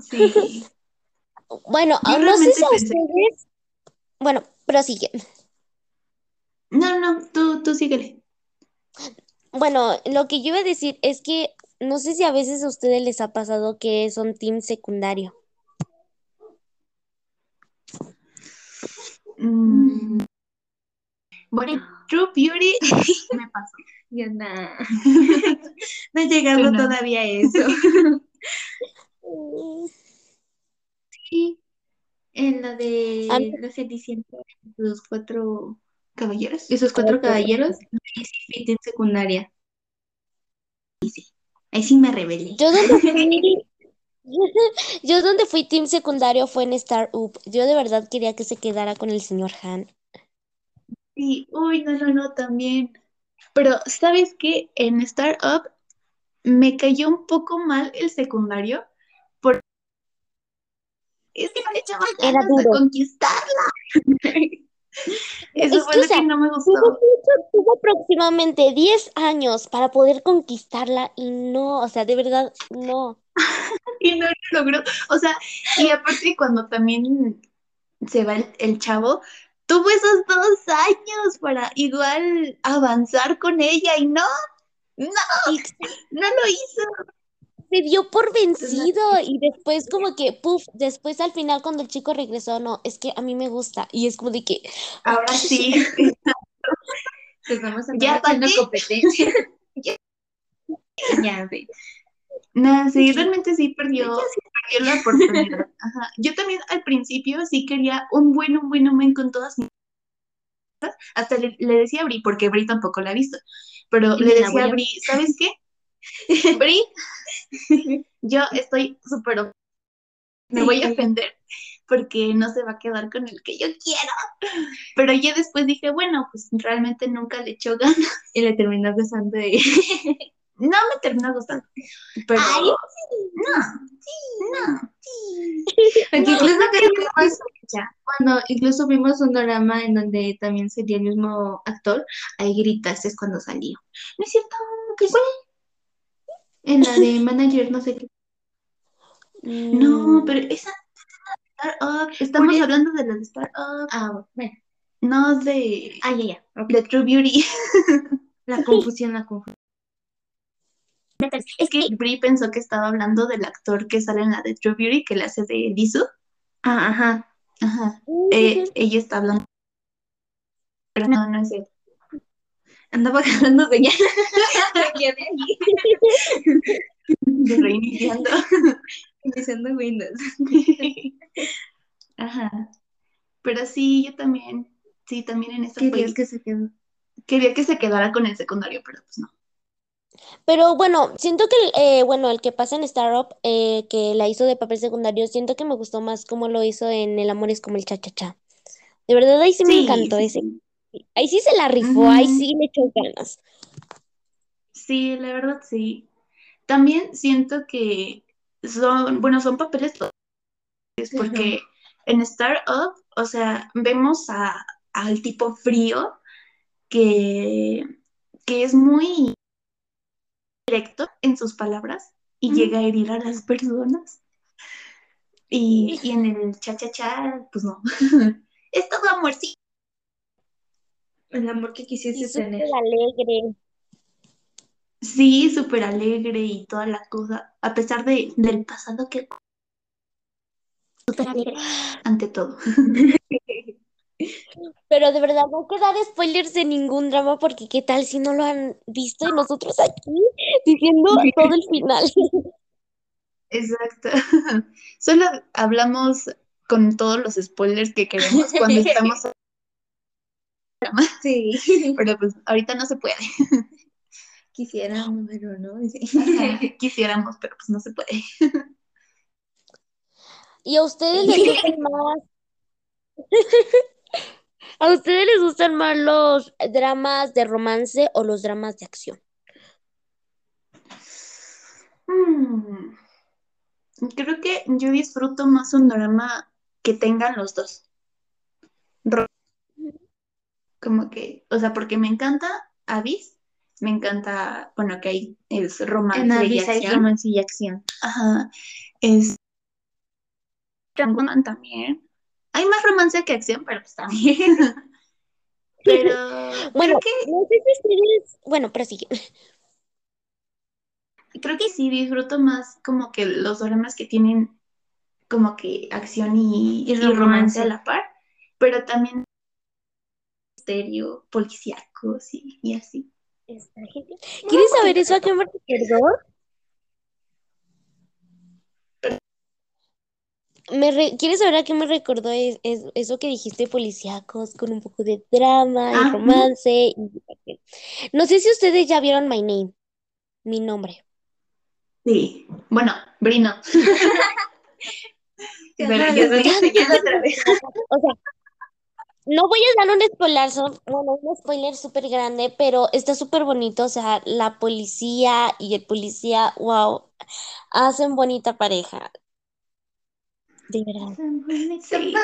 Sí. Bueno, Yo no sé realmente si a ustedes. Bueno, prosigue. No, no, tú, tú síguele. Bueno, lo que yo iba a decir es que no sé si a veces a ustedes les ha pasado que son team secundario. Mm, Bueno, True Beauty me pasó. Ya no. No he llegado no. todavía a eso. Sí. En la de la Cenicienta, los cuatro, Caballeros. esos cuatro Caballeros. ahí sí fui en secundaria. Ahí sí. Ahí sí me rebelé. Yo donde fui, yo donde fui team secundario fue en Star Up. Yo de verdad quería que se quedara con el señor Han. Sí, uy, no, no, no, también. Pero, ¿sabes qué? En Startup me cayó un poco mal el secundario por es que no le echaba Era ganas duro. conquistarla. Eso Es fue que, lo o sea, que no me gustó. tuvo aproximadamente 10 años para poder conquistarla y no, o sea, de verdad, no. Y no lo logró. O sea, y aparte cuando también se va el, el chavo, tuvo esos dos años para igual avanzar con ella y no, no, no lo hizo. Se dio por vencido y después como que, puff, después al final cuando el chico regresó, no, es que a mí me gusta y es como de que, Ahora sí. Pues vamos a Ya, haciendo competencia. Ya, sí. No, sí, realmente sí perdió, perdió la oportunidad. Ajá. Yo también al principio sí quería un buen, un buen, un buen con todas mis cosas. Hasta le, le decía a Bri, porque Bri tampoco la ha visto, pero le decía a Bri, ¿sabes qué? Bri, yo estoy súper... Me voy a Sí. ofender porque no se va a quedar con el que yo quiero. Pero ya después dije, bueno, pues realmente nunca le echó ganas. Y le terminas besando y... No me terminó gustando. Pero... Ay, no, sí, no. Porque incluso creo que vimos, cuando incluso vimos un drama en donde también sería el mismo actor, ahí gritaste es cuando salió. No es cierto, que sí. En la de manager, no sé qué. No, Mm, pero esa Up, estamos hablando de la de Star Up, Ah, bueno. no de, Ah, ya, ya. ok. de True Beauty. La confusión, la confusión. Es que Brie pensó que estaba hablando del actor que sale en la de True Beauty, que le hace de Lisu. Ah, ajá. Ajá. Eh, ella está hablando. Pero no, no es él. Andaba agarrando señal. De reiniciando. Iniciando Windows. Ajá. Pero sí, yo también. Sí, también en esa Querías fue- que se quedó. Quería que se quedara con el secundario, pero pues no. Pero bueno, siento que el, eh, bueno, el que pasa en Startup, eh, que la hizo de papel secundario, siento que me gustó más cómo lo hizo en El amor es como el cha-cha-cha. De verdad, ahí sí me encantó sí, ese. Ahí sí se la rifó, ahí sí le echó ganas. Sí, la verdad sí. También siento que son, bueno, son papeles porque en Startup, o sea, vemos a, al tipo frío que, que es muy directo en sus palabras y llega a herir a las personas. Y, y en el cha-cha-cha, pues no. Es todo amorcito. El amor que Y quisieses súper tener. alegre. Sí, súper alegre y toda la cosa, a pesar de, del pasado que súper alegre ante todo. Pero de verdad, no hay que dar spoilers de ningún drama porque qué tal si no lo han visto y nosotros aquí diciendo todo el final. Exacto. Solo hablamos con todos los spoilers que queremos cuando estamos, Sí. pero pues ahorita no se puede. Quisiéramos, pero no. Quisiéramos, pero pues no se puede. ¿Y a ustedes les gustan más? ¿A ustedes les gustan más los dramas de romance o los dramas de acción? Mm, Creo que yo disfruto más un drama que tengan los dos. Como que, o sea, porque me encanta Abyss, me encanta, bueno, que ahí es romance En y hay acción. romance y acción. Ajá. Es también. Hay más romance que acción, pero pues también. Pero Bueno, que, no sé si ustedes, bueno, pero sí. creo que sí disfruto más como que los dramas que tienen como que acción y, Y romance. a la par, pero también misterio, policíacos y, y así. Está genial. ¿Quieres saber eso a qué me recordó? Me re- ¿Quieres saber a qué me recordó es, es- eso que dijiste policíacos con un poco de drama y Ah, romance? y- No sé si ustedes ya vieron My Name, mi nombre. Sí. Bueno, Brino. Pero yo sí. otra vez. O sea, no voy a dar un spoiler, bueno, un spoiler súper grande, pero está súper bonito. O sea, la policía y el policía, wow, hacen bonita pareja. De verdad. Sí.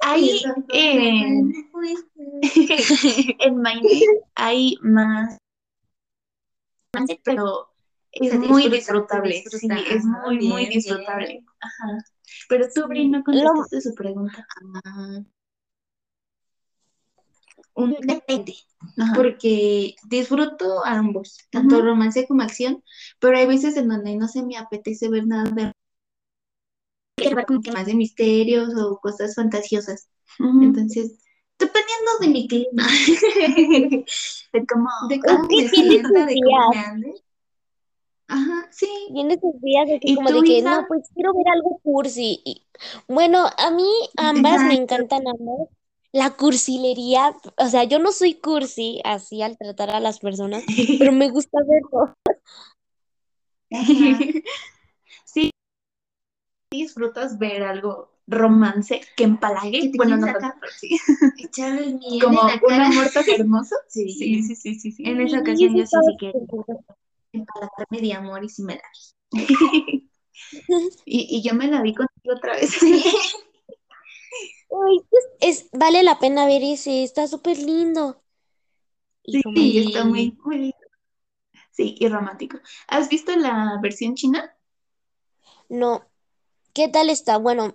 Ahí en, en Name hay más pero es muy disfrutable. Sí, es Ajá, muy, muy bien, disfrutable. Ajá. Pero tú, Bri, no contestaste su pregunta. Ah. Un depende, Ajá. porque disfruto ambos, tanto romance como acción, pero hay veces en donde no se me apetece ver nada de más de misterios o cosas fantasiosas. Entonces, dependiendo de mi clima, De cómo de cómo que me sienta, de cómo me ande. Ajá, sí. Y en esos días así ¿Y como de que, no, pues quiero ver algo cursi. Y, bueno, a mí ambas me encantan ambas. La cursilería, o sea, yo no soy cursi así al tratar a las personas, pero me gusta verlo. Sí, disfrutas ver algo romance que empalague. Que bueno, no tanto, sí. Echarle el miel Como en la un cara. amor tan hermoso. Sí, Sí, sí, sí, sí, sí. En esa Y ocasión yo sí, sí que empalagarme de amor y si me da. y, y yo me la vi contigo otra vez. Es, vale la pena ver ese, está súper lindo. Y Sí, está muy, muy lindo. Sí, y romántico. ¿Has visto la versión china? No, ¿qué tal está? Bueno,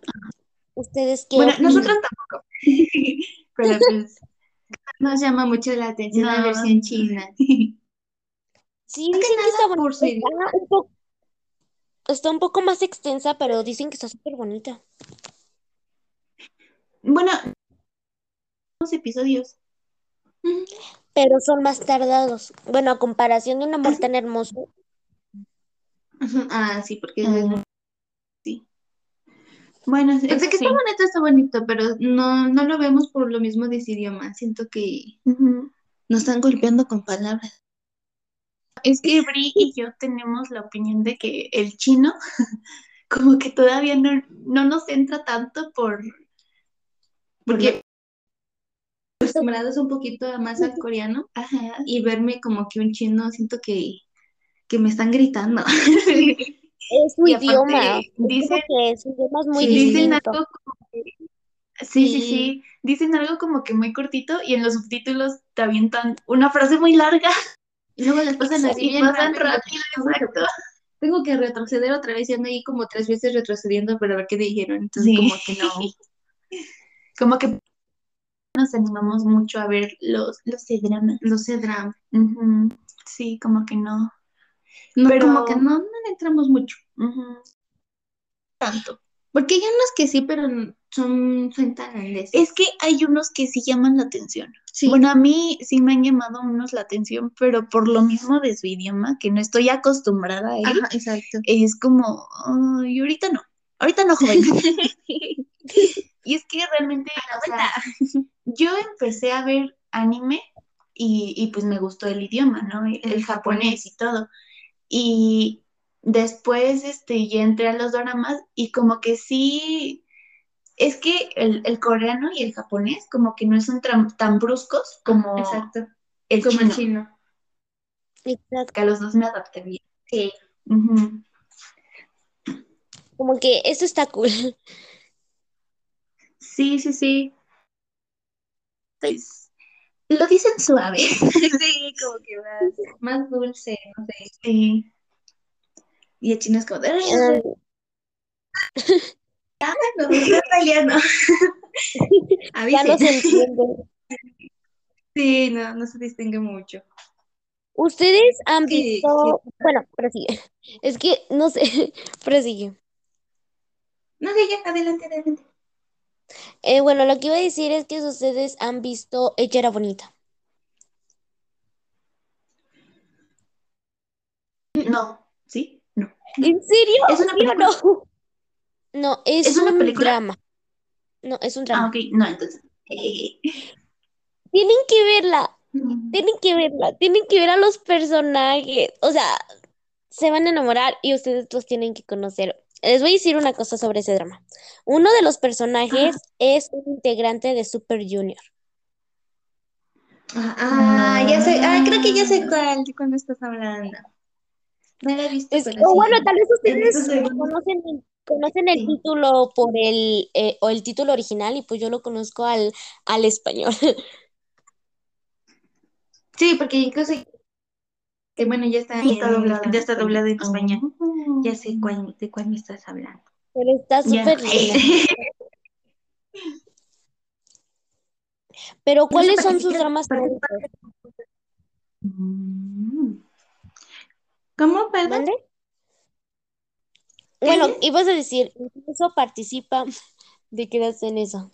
¿ustedes qué Bueno, opinan? nosotros tampoco. Pero pues, Nos llama mucho la atención la No. versión china. Sí, que está bonita. está un poco más extensa, pero dicen que está súper bonita. Bueno, dos episodios. Pero son más tardados. Bueno, a comparación de un amor tan hermoso, Ah, sí, porque Sí. Bueno, eso que sí. está bonito, está bonito, pero no, no lo vemos por lo mismo de ese idioma. Siento que nos están golpeando con palabras. Es que Bri y yo tenemos la opinión de que el chino como que todavía no, no nos entra tanto por... Porque... Acostumbrados un poquito más al coreano Ajá. y verme como que un chino, siento que, que me están gritando. es su idioma. dicen- que su idioma es muy Sí. Dicen algo como que... Sí, sí, Sí. sí. Dicen algo como que muy cortito y en los subtítulos te avientan una frase muy larga Y luego las pasan así bien pasan rápido. rápido, exacto. Tengo que retroceder otra vez y ando ahí como tres veces retrocediendo para ver qué dijeron. Entonces, Sí. como que no. Como que nos animamos mucho a ver los, los dramas. No sé, drama. Ujú. Sí, como que no. No, Pero- como que no, no entramos mucho. Tanto. Porque hay unos que sí, pero son, son tan grandes. Es que hay unos que sí llaman la atención. Sí. Bueno, a mí sí me han llamado unos la atención, pero por lo mismo de su idioma, que no estoy acostumbrada a él, Ajá, exacto. es como, "Ay, ahorita no, ahorita no, joven. realmente, o sea, yo empecé a ver anime y, y pues me gustó el idioma, ¿no? El, japonés y todo. Y después este, ya entré a los doramas y como que sí, es que el, el coreano y el japonés como que no son tan, tan bruscos como Exacto. el Como chino, el chino. Exacto. que a los dos me adapté bien. Sí. Como que eso está cool. Sí, sí, sí. Pues, lo dicen suave. Sí, como que más, más dulce, no sé. Sí. Y el chino es como de... Ah, No, italiano. ya no se entiende. Sí, no, no se distingue mucho. ¿Ustedes han visto? Bueno, prosigue. Es que no sé, prosigue. No, ya, ya, adelante, adelante. Eh, bueno, lo que iba a decir es que ustedes han visto Ella era bonita. No, ¿sí? No. ¿En serio? ¿Es una ¿Sí o no? No, es, ¿Es una un película? drama. No, es un drama. Ah, ok, no, entonces. eh, Tienen que verla, tienen que verla, tienen que ver a los personajes. O sea, se van a enamorar y ustedes los tienen que conocer. Les voy a decir una cosa sobre ese drama. Uno de los personajes es un integrante de Super Junior. Ah, ah, ya sé, ah, creo que ya sé cuál, de cuándo estás hablando. No la he visto, Es- pero o sí. bueno, tal vez ustedes Entonces, conocen, el- título por el, eh, o el título original y pues yo lo conozco al, al español. Sí, porque incluso, bueno, ya está, Ya está en- doblada. ya está doblado en español. Oh. Ya sé cuál, de cuál me estás hablando. Pero está súper. Pero ¿cuáles son sus dramas favoritos? ¿Cómo, perdón? ¿Mande? Bueno, dices? ibas a decir, incluso participa de qué en eso.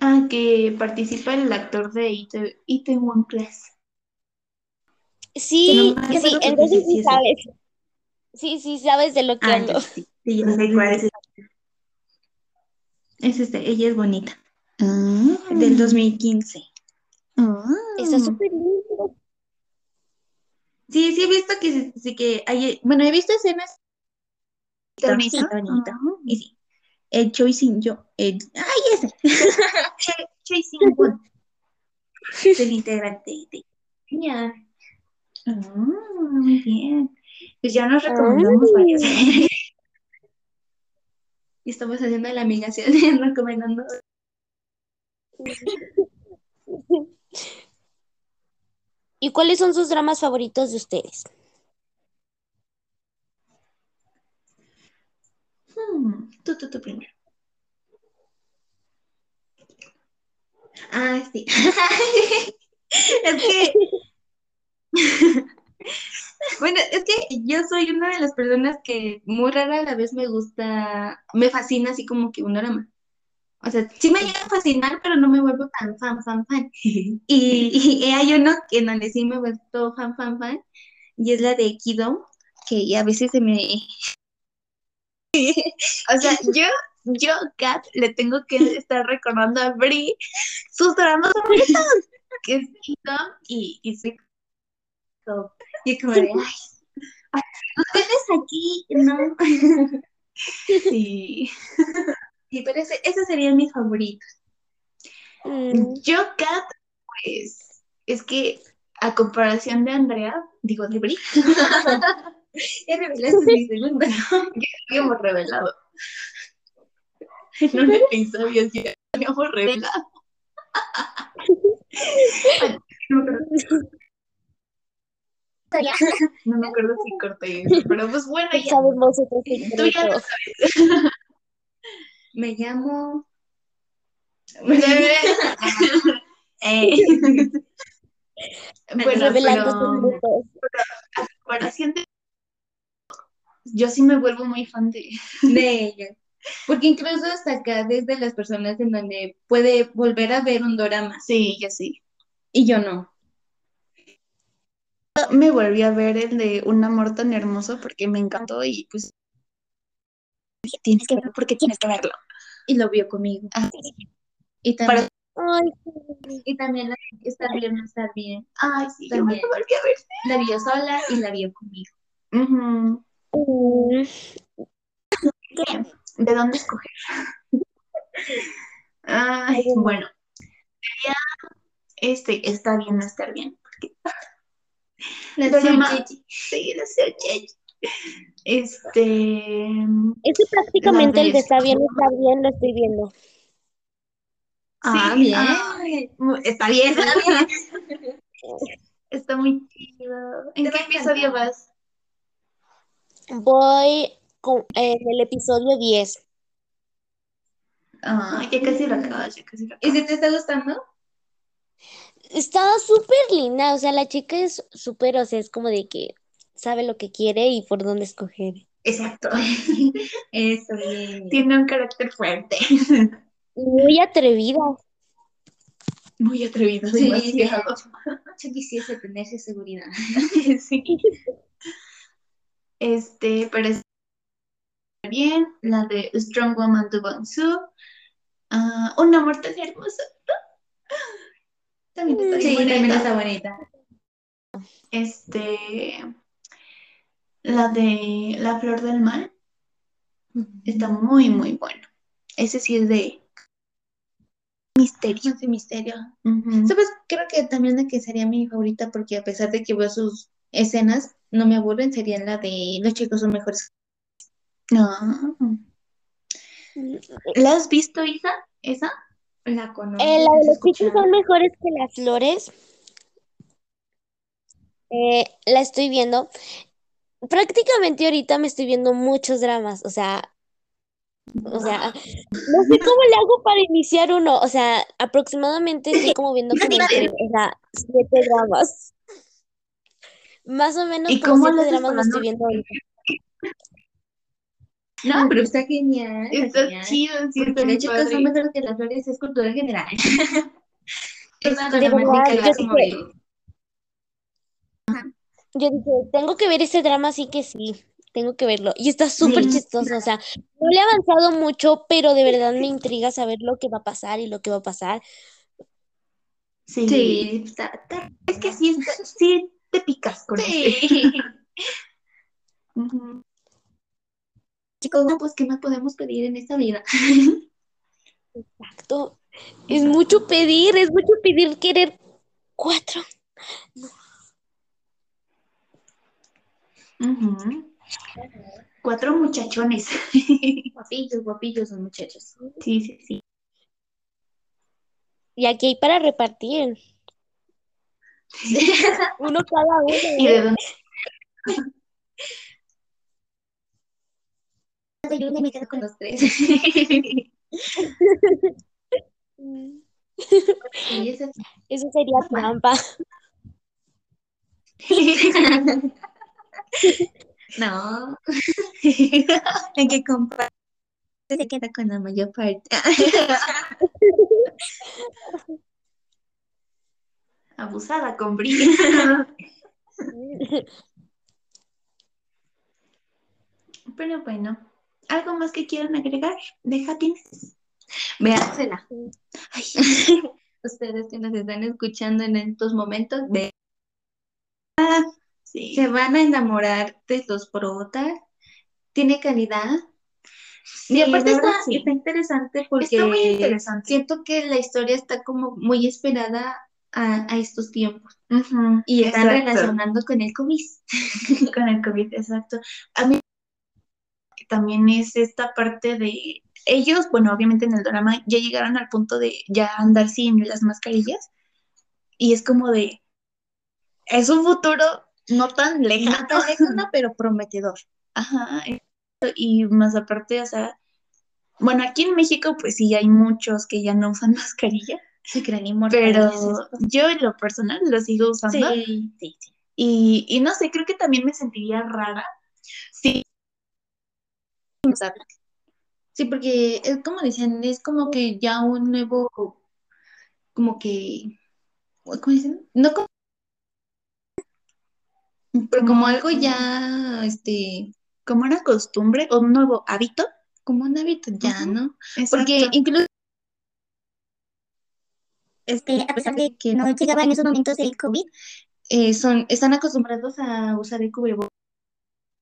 Ah, que participa el actor de Itaewon Class. Sí, no sí, entonces sí, sabes. Sí, sí, sabes de lo que Ah, hablo. sí, sí, ya sé cuál es. Es este, ella es bonita. Del 2015. Está Mm. súper lindo. Sí, sí he visto que sí que hay, bueno, he visto escenas. Está está. Ah. Y sí, el Choi Sin Yo, el, ay ese, Choi, Sin Won, es el integrante de Genial. Muy bien. Pues ya nos recomendamos varios. y estamos haciendo la amigación recomendando. ¿Y cuáles son sus dramas favoritos de ustedes? Hmm, tú, tú, tú primero. Ah, sí. es que. bueno, es que yo soy una de las personas que muy rara a la vez me gusta, me fascina así como que un drama. O sea, sí me llega a fascinar, pero no me vuelvo tan fan, fan, fan. Y, y hay uno en donde sí me he vuelto fan, fan, fan, y es la de Kido, que a veces se me, o sea, yo, yo, Kat, le tengo que estar recordando a Bri sus dramas favoritos, que es Kingdom y, y Home. Y como de, ay, no tienes aquí, ¿no? Sí. Sí, pero ese, esos serían mis favoritos. Mm, Yo, Kat, pues, es que a comparación de Andrea, digo, de Bri, ya revelaste mi segundo, ¿no? Ya habíamos revelado. En un episodio ya habíamos revelado. No, me acuerdo, si corté eso, pero pues bueno, ya. sabemos Tú ya lo sabes. Me llamo. Eh, bueno, Revelando pero de. Yo sí me vuelvo muy fan de, de ella. Porque incluso hasta acá, desde las personas en donde puede volver a ver un dorama. Sí, yo sí. Y yo no. Me volví a ver el de Un amor tan hermoso porque me encantó y pues tienes que verlo porque tienes que verlo. Y lo vio conmigo. Ah, Y también, Ay, y también la estar bien, no estar bien. Ay, sí, yo me También. lo volví a ver. La vio sola y la vio conmigo. ¿Qué? ¿De dónde escoger? Ay, bueno. Ya, este, está bien no estar bien. Porque, La. Tsuchichi. sí, sé, che. Este. Es que prácticamente La el de está bien, está bien, lo estoy viendo. Ah, sí, bien. ay, está bien. Está bien. Está muy chido. ¿En qué episodio vas? Voy con, en el episodio 10. Ah, ya casi lo acabas, ya casi lo ¿Y acabas. si te está gustando? Está súper linda, o sea, la chica es súper, o sea, es como de que sabe lo que quiere y por dónde escoger. Exacto. Eso, bien. Tiene un carácter fuerte. Muy atrevida. Muy atrevido, Sí, demasiado. Yo quisiese tener esa seguridad. Sí. Este, pero es bien. La de Strong Woman to Bangsu. Ah, un amor tan hermoso. También está Sí, bien también bonita. está bonita. Este, la de La Flor del Mal. Está muy, muy bueno. Ese sí es de misterio. Ese misterio. Ujú. ¿Sabes? Creo que también la que sería mi favorita porque a pesar de que veo sus escenas, no me aburren, sería la de Los chicos son mejores. No. ¿La has visto, hija? ¿Esa? La conozco. Eh, la de los escuchado. son mejores que las flores. Eh, la estoy viendo. Prácticamente ahorita me estoy viendo muchos dramas, o sea, o sea, no sé cómo le hago para iniciar uno, o sea, aproximadamente estoy como viendo como entre, o sea, siete dramas. Más o menos ¿Y como cómo siete dramas me para estoy viendo ahorita. No, pero está genial. Está genial. chido, sí, Porque muy los chicos padre. son mejores que las flores, es cultura general. Es una De dramática yo dije- de- Yo dije, tengo que ver ese drama, así que sí, tengo que verlo. Y está súper Sí. chistoso, o sea, no le he avanzado mucho, pero de verdad me intriga saber lo que va a pasar y lo que va a pasar. Sí. Sí, está, está- es que sí, está- sí te picas con Sí. Chicos, no, pues, ¿qué más podemos pedir en esta vida? Exacto. Es mucho pedir, es mucho pedir querer cuatro. Ujú. Cuatro muchachones. Guapillos, guapillos los muchachos. Sí, sí, sí. Y aquí hay para repartir. Uno cada uno. ¿Y de dónde? Yo me quedo con los tres. Sí, ese es- Eso sería trampa. No. Hay que comprar. Se queda con la mayor parte. Abusada con Bri. Pero bueno, ¿algo más que quieran agregar? Deja tienes. Véansela. Ay, Ustedes que nos están escuchando en estos momentos, ve- Sí. se van a enamorar de los protas. Tiene calidad. Sí, y aparte de está, sí. está interesante porque Está muy interesante. siento que la historia está como muy esperada a, a estos tiempos. Ujú, Y están exacto. relacionando con el COVID. Con el COVID, exacto. A mí también es esta parte de ellos, bueno, obviamente en el drama ya llegaron al punto de ya andar sin las mascarillas y es como de es un futuro no tan lejano, No tan lejano, pero prometedor. Ajá, y más aparte, o sea, bueno, aquí en México pues sí hay muchos que ya no usan mascarilla, Se creen inmortales. pero yo en lo personal lo sigo usando Sí, sí, sí. y, y no sé, creo que también me sentiría rara si Sí, porque es como dicen, es como que ya un nuevo, como que, ¿cómo dicen? No como, pero como algo ya, este, como una costumbre o un nuevo hábito. como un hábito ya, ¿no? Porque Porque incluso, este, a pesar de que no llegaba en esos momentos el COVID, eh, son, están acostumbrados a usar el cubrebocas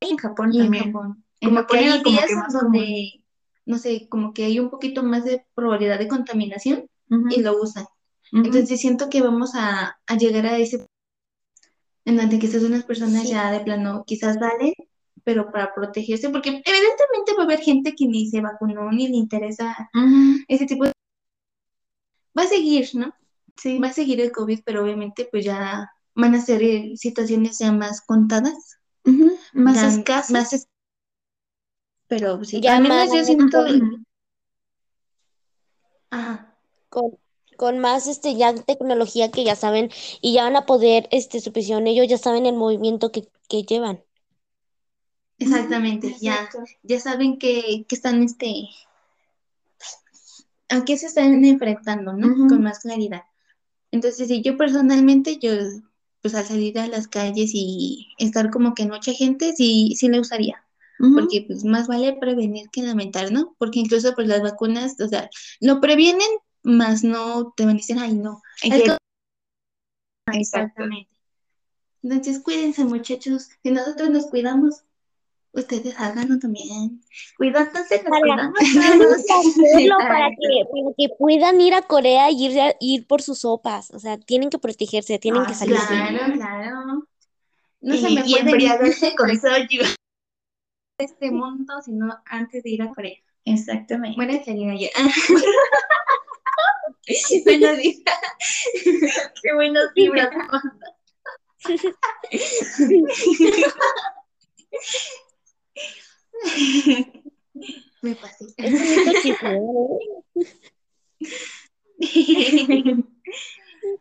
en Japón y en también. Japón. En Como Japón que hay días que donde, no sé, como que hay un poquito más de probabilidad de contaminación Ujú, y lo usan. ujú. Entonces siento que vamos a, a llegar a ese en donde quizás unas personas Sí. ya de plano quizás salen, pero para protegerse, porque evidentemente va a haber gente que ni se vacunó ni le interesa Ujú, ese tipo de... Va a seguir, ¿no? Sí. Va a seguir el COVID, pero obviamente pues ya van a ser eh, situaciones ya más contadas, Más escasas. más es- Pero sí, Ya al menos yo más- siento... Ajá. Con, con más este ya tecnología que ya saben y ya van a poder, este, su prisión, ellos ya saben el movimiento que, que llevan. Exactamente, ya, Exacto. ya saben que, que están, este, a qué se están enfrentando, ¿no? Con más claridad. Entonces, sí, yo personalmente, yo, pues al salir a las calles y estar como que en mucha gente, sí, sí le usaría, Porque pues más vale prevenir que lamentar, ¿no? Porque incluso pues las vacunas, o sea, lo previenen, más no te van a decir, ay, no. Exacto. Exactamente. Entonces, cuídense, muchachos. Si nosotros nos cuidamos, ustedes háganlo también. Cuidándose, nos Para- cuidamos hacerlo para que, para que puedan ir a Corea y ir, ir por sus sopas. O sea, tienen que protegerse, tienen Ah, que sí, salirse. Claro, claro. No se me y pueden embriagarse con soju. De este mundo, sino antes de ir a Corea. Exactamente. Buena ya. Buenos días. qué buenos vibras. Me pasé.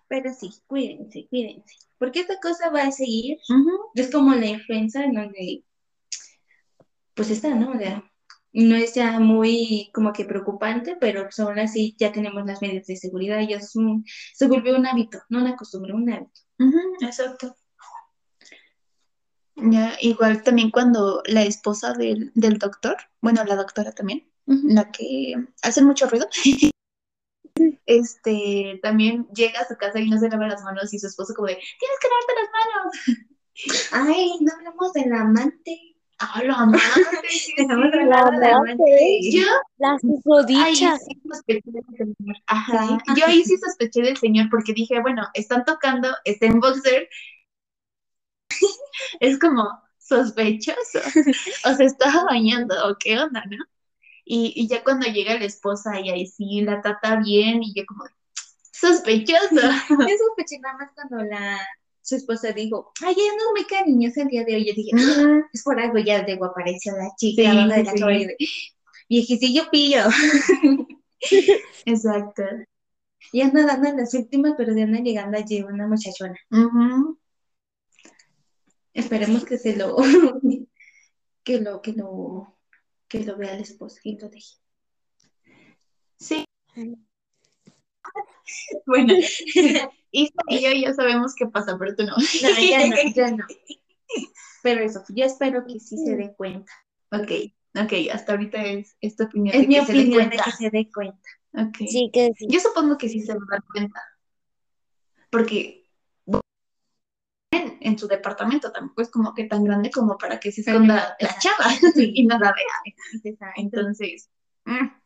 Pero sí, cuídense, cuídense. Porque esta cosa va a seguir. Ujú. Es como la influenza en donde, pues está, ¿no? O sea, no es ya muy como que preocupante, pero pues aún así ya tenemos las medidas de seguridad y ya es un- se volvió un hábito, no una costumbre, un hábito. Exacto. Ya, igual también cuando la esposa del, del doctor, bueno, la doctora también, la que hace mucho ruido, este, también llega a su casa y no se lava las manos y su esposo como de, tienes que lavarte las manos. Ay, no hablamos del amante. Ah, la amante, sí, de amante. Yo Las ahí susodichas. sí sospeché del señor. Ajá. Yo ahí sí sospeché del señor porque dije, bueno, están tocando, está en boxer. es como sospechoso. O se estaba bañando, o qué onda, ¿no? Y, y ya cuando llega la esposa y ahí sí la trata bien y yo como, sospechoso. Yo sospeché nada más cuando la su esposa dijo, ay, ella no muy cariñosa el día de hoy. Yo dije, ah, es por algo ya luego apareció la chica Sí, de sí, la de, viejecillo pillo. Exacto. Y anda dando las últimas, pero de anda llegando allí una muchachona. Esperemos que se lo, que lo, que lo, que lo vea la esposa y lo deje. Sí. Bueno, Isa y yo ya sabemos qué pasa, pero tú no. No, ya no, ya no. Pero eso, yo espero que sí se dé cuenta. Ok, ok, hasta ahorita es, es tu opinión. Es de mi que se dé opinión de cuenta. que se dé cuenta. Ok. Sí, que sí. Yo supongo que sí se va a dar cuenta. Porque en, en su departamento tampoco es como que tan grande como para que se esconda la chava y nada vea. Entonces, mm, mm,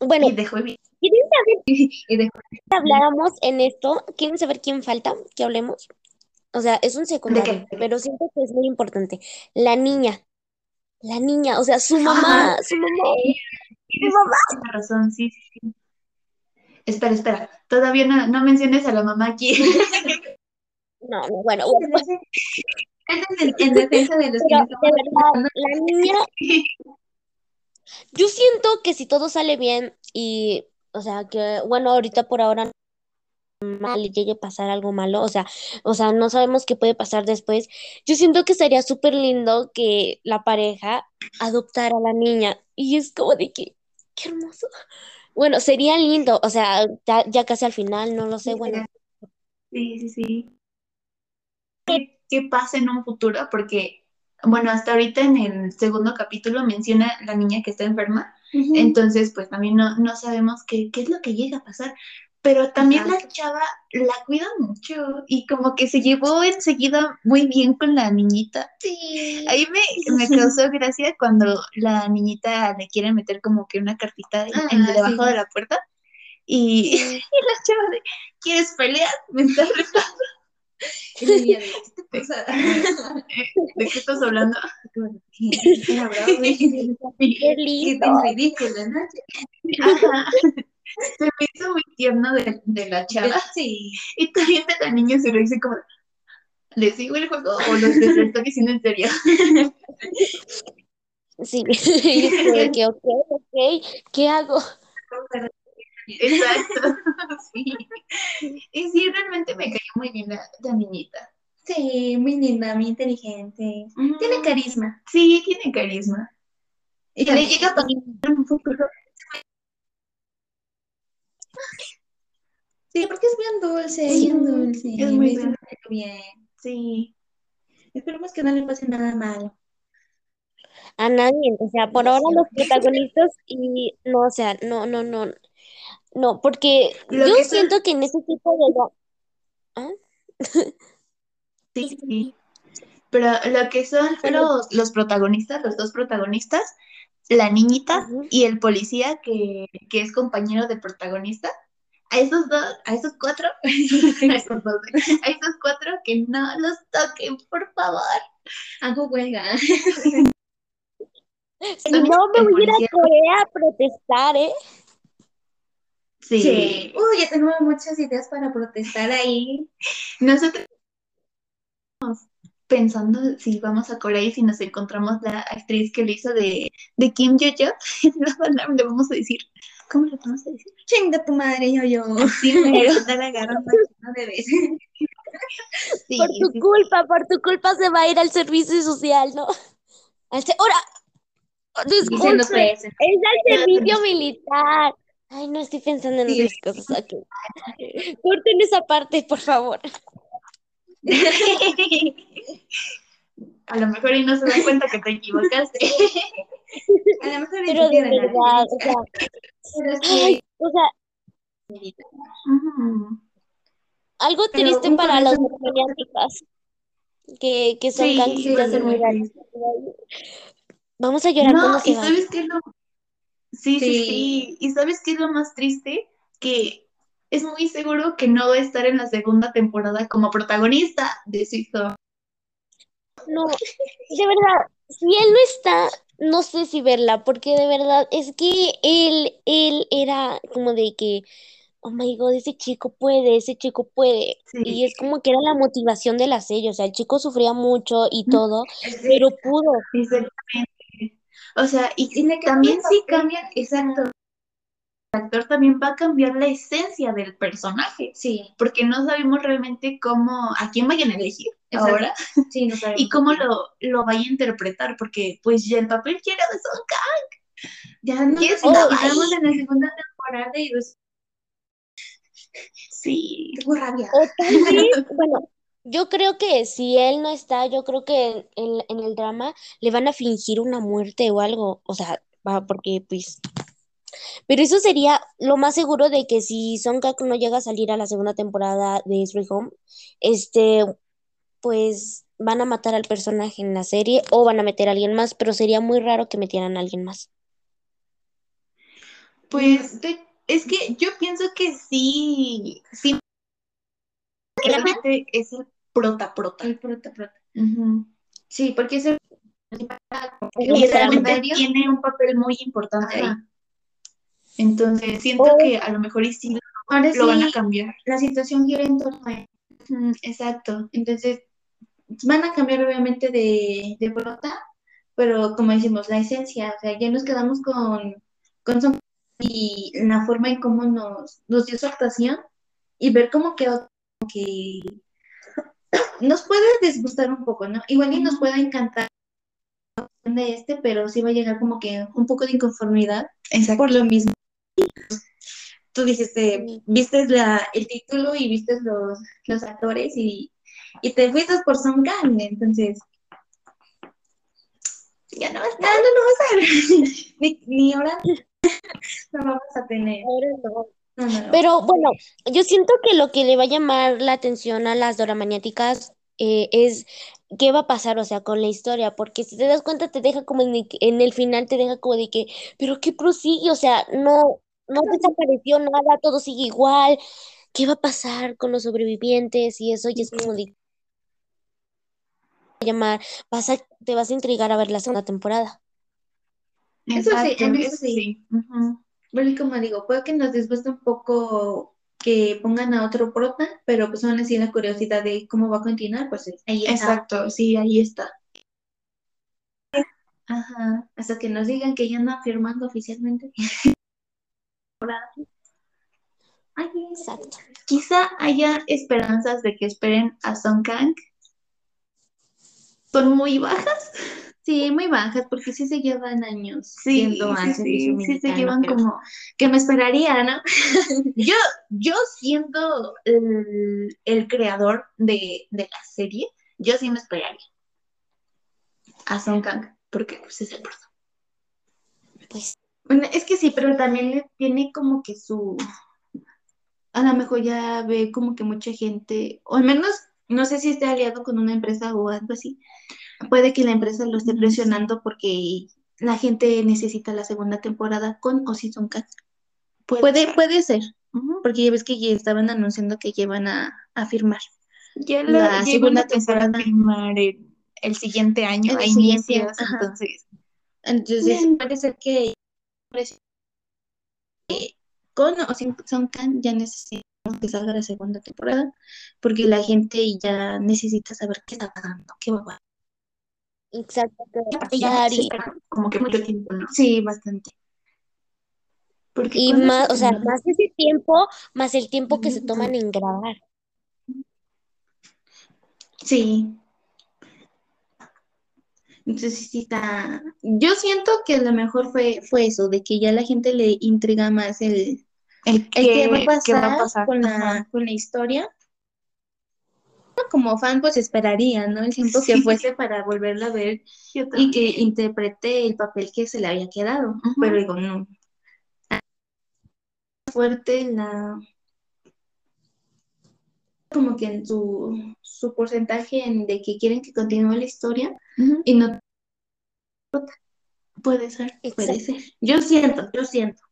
Bueno, y dejó bien. ¿quieren saber Y de que habláramos en esto? ¿Quieren saber quién falta? Que hablemos. O sea, es un secundario, pero siento que es muy importante. La niña. La niña, o sea, su mamá, su mamá. Razón, sí, sí, sí. Espera, espera. Todavía no, no menciones a la mamá aquí. No, no, bueno, bueno, en, en defensa de los pero de verdad, la niña, yo siento que si todo sale bien y, o sea, que, bueno, ahorita por ahora mal le llegue a pasar algo malo, o sea, o sea, no sabemos qué puede pasar después. Yo siento que sería súper lindo que la pareja adoptara a la niña y es como de que, qué hermoso. Bueno, sería lindo, o sea, ya, ya casi al final, no lo sé, bueno, Sí, sí, sí. ¿Qué, qué pasa en un futuro? Porque, bueno, hasta ahorita en el segundo capítulo menciona la niña que está enferma, entonces pues también no, no sabemos qué, qué es lo que llega a pasar. Pero también la chava la cuida mucho y como que se llevó enseguida muy bien con la niñita. Sí. Ahí me, me causó gracia cuando la niñita le quiere meter como que una cartita en Ah, debajo sí. de la puerta y, y la chava de, ¿quieres pelear? Me está niña de, ¿qué qué estás hablando? Era bravo, güey. qué Qué lindo. tan ridículo, ¿no? Ajá. Se me hizo muy tierno de, de la chava Sí. y también de la niña se lo dice como, ¿le sigo el juego o lo, estoy diciendo en serio? Sí, ok, ok, ¿qué hago? Exacto, sí. Y sí, realmente me cayó muy bien la, la niñita. Sí, muy linda, muy inteligente. Tiene carisma. Sí, tiene carisma. Y le llega a pasar un futuro. Sí, porque es bien dulce, Sí, bien dulce. es muy siento bien. Sí. Esperemos que no le pase nada malo. A nadie, o sea, por ahora los protagonistas y no, o sea, no, no, no, no, porque Lo yo que son- siento que en ese tipo de... ¿Ah? Sí, sí. Pero lo que son los, los protagonistas, los dos protagonistas, la niñita y el policía que, que es compañero de protagonista, a esos dos, a esos cuatro, a esos dos, a esos cuatro que no los toquen, por favor. Hago huelga. Si no, me voy a ir a Corea a protestar, ¿eh? Sí. Sí. Uy, ya tenemos muchas ideas para protestar ahí. Nosotros estamos pensando si vamos a Corea y si nos encontramos la actriz que lo hizo de, de Kim Yo-yo, le vamos a decir, ¿cómo le vamos a decir? Chinga tu madre, yo, yo. Sí, mero. Te la de vez. Sí, Por tu sí, culpa, por tu culpa se va a ir al servicio social, ¿no? Al se- se Disculpe, es al servicio militar. Ay, no estoy pensando en Sí. otras cosas. ok. Corten esa parte, por favor. a lo mejor y no se dan cuenta que te equivocaste. a lo mejor Pero de la verdad, o sea, Pero ay, o sea, algo triste para las maniáticas que, que son Sí, sí. Vamos a llorar No, cuando se y sabes qué es lo... Sí, sí, Sí. sí. Y sabes qué es lo más triste? Que es muy seguro que no va a estar en la segunda temporada como protagonista de Home. No, de verdad, si él no está, no sé si verla, porque de verdad es que él, él era como de que, oh my God, ese chico puede, ese chico puede. Sí. Y es como que era la motivación de la serie, o sea, el chico sufría mucho y todo, Sí. pero pudo. Exactamente. O sea, y también sí cambian, exacto. El actor también va a cambiar la esencia del personaje, Sí, porque no sabemos realmente cómo, a quién vayan a elegir Exacto. ahora sí, no sabemos. y cómo lo, lo vaya a interpretar, porque pues ya el papel llega de Son Kang. Ya no ¿Quién nos estaba estamos en la segunda temporada y pues, Sí. tengo rabia. O tal vez, bueno, yo creo que si él no está, yo creo que en, en el drama le van a fingir una muerte o algo, o sea, va, porque pues... Pero eso sería lo más seguro de que si Song Kang no llega a salir a la segunda temporada de Sweet Home, este, pues van a matar al personaje en la serie o van a meter a alguien más, pero sería muy raro que metieran a alguien más. Pues de- es que yo pienso que sí, sí, realmente es el prota prota. El prota, prota. Ujú. Sí, porque es el Y Sí, realmente secundario. tiene un papel muy importante ahí. Entonces siento Oh. que a lo mejor y sí Ahora lo van a cambiar. la situación gira en torno a Exacto. Entonces, van a cambiar obviamente de, de prota, pero como decimos, la esencia, o sea, ya nos quedamos con, con Son y la forma en cómo nos, nos dio su actuación y ver cómo quedó, que nos puede disgustar un poco, ¿no? Igual y nos puede encantar de este, pero sí va a llegar como que un poco de inconformidad Exacto. por lo mismo. Tú dijiste, viste la, el título y viste los, los actores y, y te fuiste por Song Kang, entonces Ya no va a no, estar. no, no vas a ver, ni, ni ahora no vamos a tener. Ahora no. No, no, no. Pero bueno, yo siento que lo que le va a llamar la atención a las doramaniáticas eh, es qué va a pasar, o sea, con la historia, porque si te das cuenta te deja como en el, en el final te deja como de que, pero ¿qué prosigue? O sea, no, no desapareció nada, todo sigue igual, ¿qué va a pasar con los sobrevivientes? Y eso, y es como de llamar, vas a, te vas a intrigar a ver la segunda temporada. Eso sí, en eso sí. sí. Ujú. Bueno, y como digo, puede que nos disguste un poco que pongan a otro prota, pero pues aún así la curiosidad de cómo va a continuar, pues ahí está. Exacto, sí, ahí está. Ajá, hasta que nos digan que ya andan firmando oficialmente. Ay, Exacto. Quizá haya esperanzas de que esperen a Song Kang. Son muy bajas. Sí, muy bajas, porque sí se llevan años Sí, siendo sí, sí, sí se llevan pero como que me esperaría, ¿no? Yo, yo siendo el, el creador de, de la serie, yo sí me esperaría a Song Kang, porque pues es el prota. Pues Bueno, es que sí, pero también le tiene como que su, a lo mejor ya ve como que mucha gente, o al menos, no sé si esté aliado con una empresa o algo así, puede que la empresa lo esté presionando porque la gente necesita la segunda temporada con o sin Song Kang. Puede, ser. puede ser, porque ya ves que ya estaban anunciando que llevan a, a firmar. Ya la, La segunda a empezar a temporada. filmar el, el siguiente año, El a siguiente, inicios, entonces. Entonces, puede ser que con o sin Song Kang ya necesitamos que salga la segunda temporada, porque la gente ya necesita saber qué está pasando, qué va a pasar. Exacto, qué va a Aparte ya pasar se como que mucho tiempo, ¿no? Sí, bastante. Porque y ¿cuándo se más, o sea, más ese tiempo, más el tiempo que se toman en grabar. Sí. Entonces sí está. Yo siento que a lo mejor fue, fue eso, de que ya la gente le intriga más el, El el qué va a que- qué va a pasar pasar. con la, con la historia. Como fan, pues esperaría, ¿no? El tiempo que fuese para volverla a ver y que interprete el papel que se le había quedado. Pero digo, no. Fuerte la. Como que en su, su porcentaje en de que quieren que continúe la historia y no Puede ser. puede ser. Yo siento, yo siento.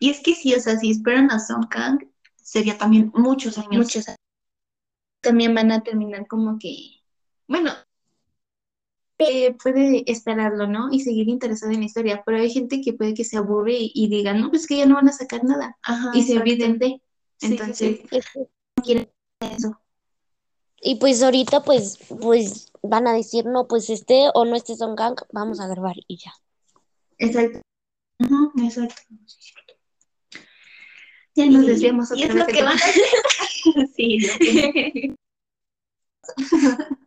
Y es que sí, o sea, si esperan a Song Kang, sería también muchos años. Muchos también van a terminar como que, bueno, eh, puede esperarlo, ¿no? Y seguir interesado en la historia, pero hay gente que puede que se aburre y, y diga, no, pues que ya no van a sacar nada Ajá, y se olviden de. Sí, sí, Entonces, sí. eso. Y pues ahorita pues, pues van a decir, no, pues este o no este Song Kang, vamos a grabar y ya. Exacto. Exacto. Ya nos Y- desviamos y otra es vez lo que van a hacer. Sí, que-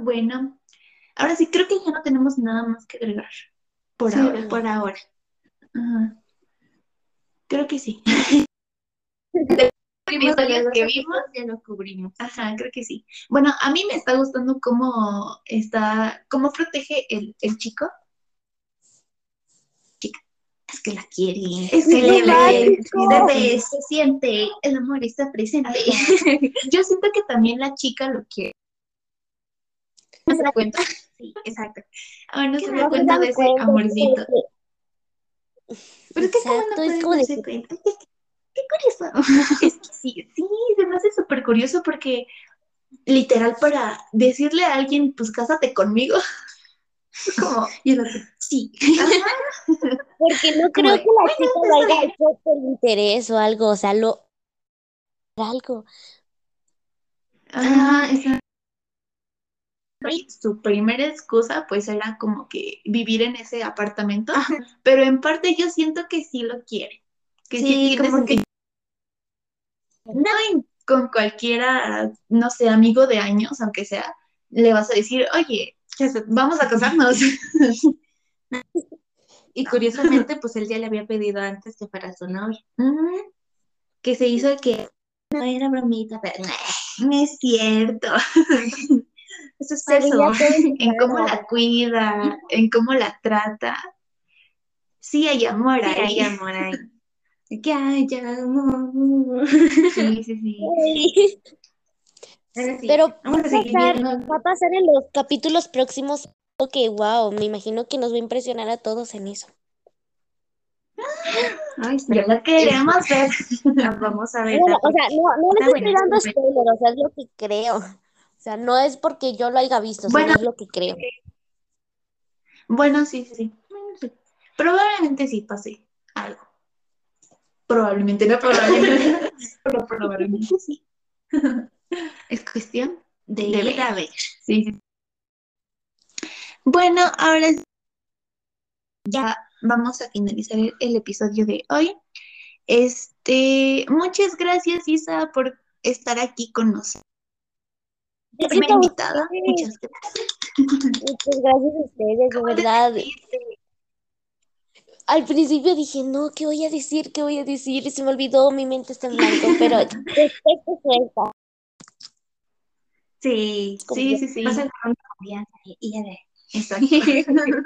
bueno, ahora sí, creo que ya no tenemos nada más que agregar por Sí, ahora. por ahora. Creo que sí. Vimos Episodios los que vimos. ya lo cubrimos. Ajá, creo que sí. Bueno, a mí me está gustando cómo está, cómo protege el, el chico. Es que la quiere. Es que le ve, se se siente, el amor está presente. Yo siento que también la chica lo quiere. No se da cuenta. Sí, exacto. Ahora no se da se cuenta de ese amorcito. Pero es que como no Exacto, es pueden como de darse cuenta. Qué curioso. Es que sí, sí, se me hace súper curioso porque literal para decirle a alguien, pues cásate conmigo. Como, Y el otro, sí. Porque no creo que la "Bueno, chica haya bien". hecho por interés o algo, o sea, lo algo. Ajá, esa- su primera excusa pues era como que vivir en ese apartamento, pero en parte yo siento que sí lo quiere, que sí, Sí, como que-. No, con cualquiera, no sé, amigo de años, aunque sea, le vas a decir, oye, vamos a casarnos. Y curiosamente, pues él ya le había pedido antes que fuera su novio. Mm, Que se hizo que no era bromita, pero no es cierto. eso es todo En cómo la cuida, en cómo la trata. Sí hay amor Sí, ahí. hay amor ahí. Que hay amor. Sí, sí, sí. Sí, Pero va a pasar, va a pasar en los capítulos próximos. Ok, wow, me imagino que nos va a impresionar a todos en eso. Ay, Ya la queremos ver. Vamos a ver. Bueno, o sea, no, no les estoy dando spoiler, o sea, es lo que creo. O sea, no es porque yo lo haya visto, Bueno. sino es lo que creo. Bueno, sí, sí. Probablemente sí pase algo. Probablemente no, probablemente. pero probablemente sí. Es cuestión de de ver. a ver. Sí, sí. Bueno, ahora ya vamos a finalizar el, el episodio de hoy. Este, muchas gracias, Isa, por estar aquí con nosotros. Primera a invitada. Muchas gracias. Muchas gracias a ustedes, de verdad. Al principio dije, no, ¿qué voy a decir? ¿Qué voy a decir? Y se me olvidó, mi mente está en blanco, pero se suelta. Sí, Sí, sí, sí. vas agarrando confianza y ya de. Exacto.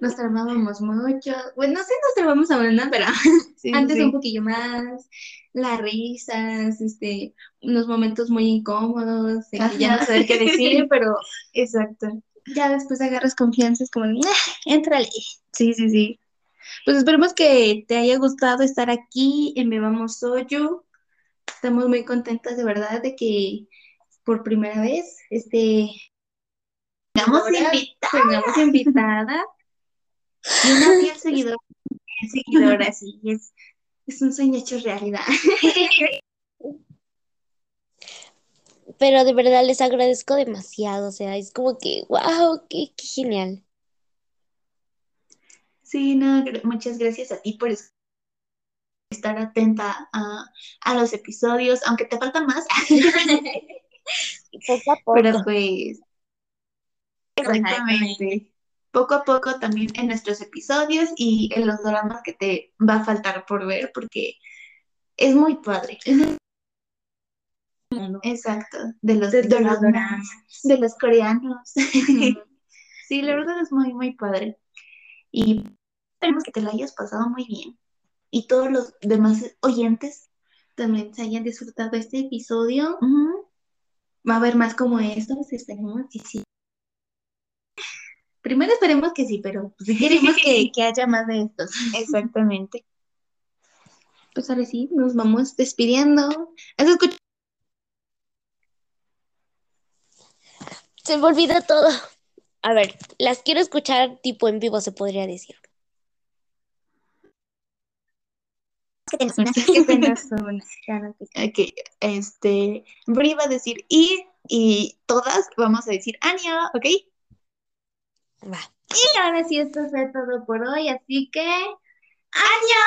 Nos trabábamos mucho. Bueno, no sé, nos trabamos ahora, ¿no? Pero Sí, antes sí. un poquillo más. Las risas, este, unos momentos muy incómodos, de que ya no saber qué decir, pero Exacto. ya después agarras confianza, es como, "Nah, éntrale. Sí, sí, sí. Pues esperemos que te haya gustado estar aquí en Bebamos Soyo. Estamos muy contentas de verdad de que por primera vez este tengamos invitada y una fiel seguidora, seguidora, sí, es, es un sueño hecho realidad. Pero de verdad les agradezco demasiado, o sea, es como que, wow, qué, qué genial. Sí, no, muchas gracias a ti por es- estar atenta a, a los episodios, aunque te falta más. Poco a poco. Pero pues, exactamente. Poco a poco también en nuestros episodios y en los dramas que te va a faltar por ver, porque es muy padre. Exacto, de los, De- de los dramas, de los coreanos. sí, la verdad es muy, muy padre. Y esperemos que te lo hayas pasado muy bien. Y todos los demás oyentes También se hayan disfrutado este episodio. Va a haber más como estos, esperemos que sí. Primero esperemos que sí, pero si queremos que, que haya más de estos. Exactamente. Pues ahora sí, nos vamos despidiendo. ¿Has escuchado? Se me olvida todo. A ver, las quiero escuchar tipo en vivo, se podría decir. Que tengas una. Que sí. Ok, este, Bri va a decir y, y todas vamos a decir año, ¿ok? Va. Y ahora sí, esto fue todo por hoy, así que... ¡Año!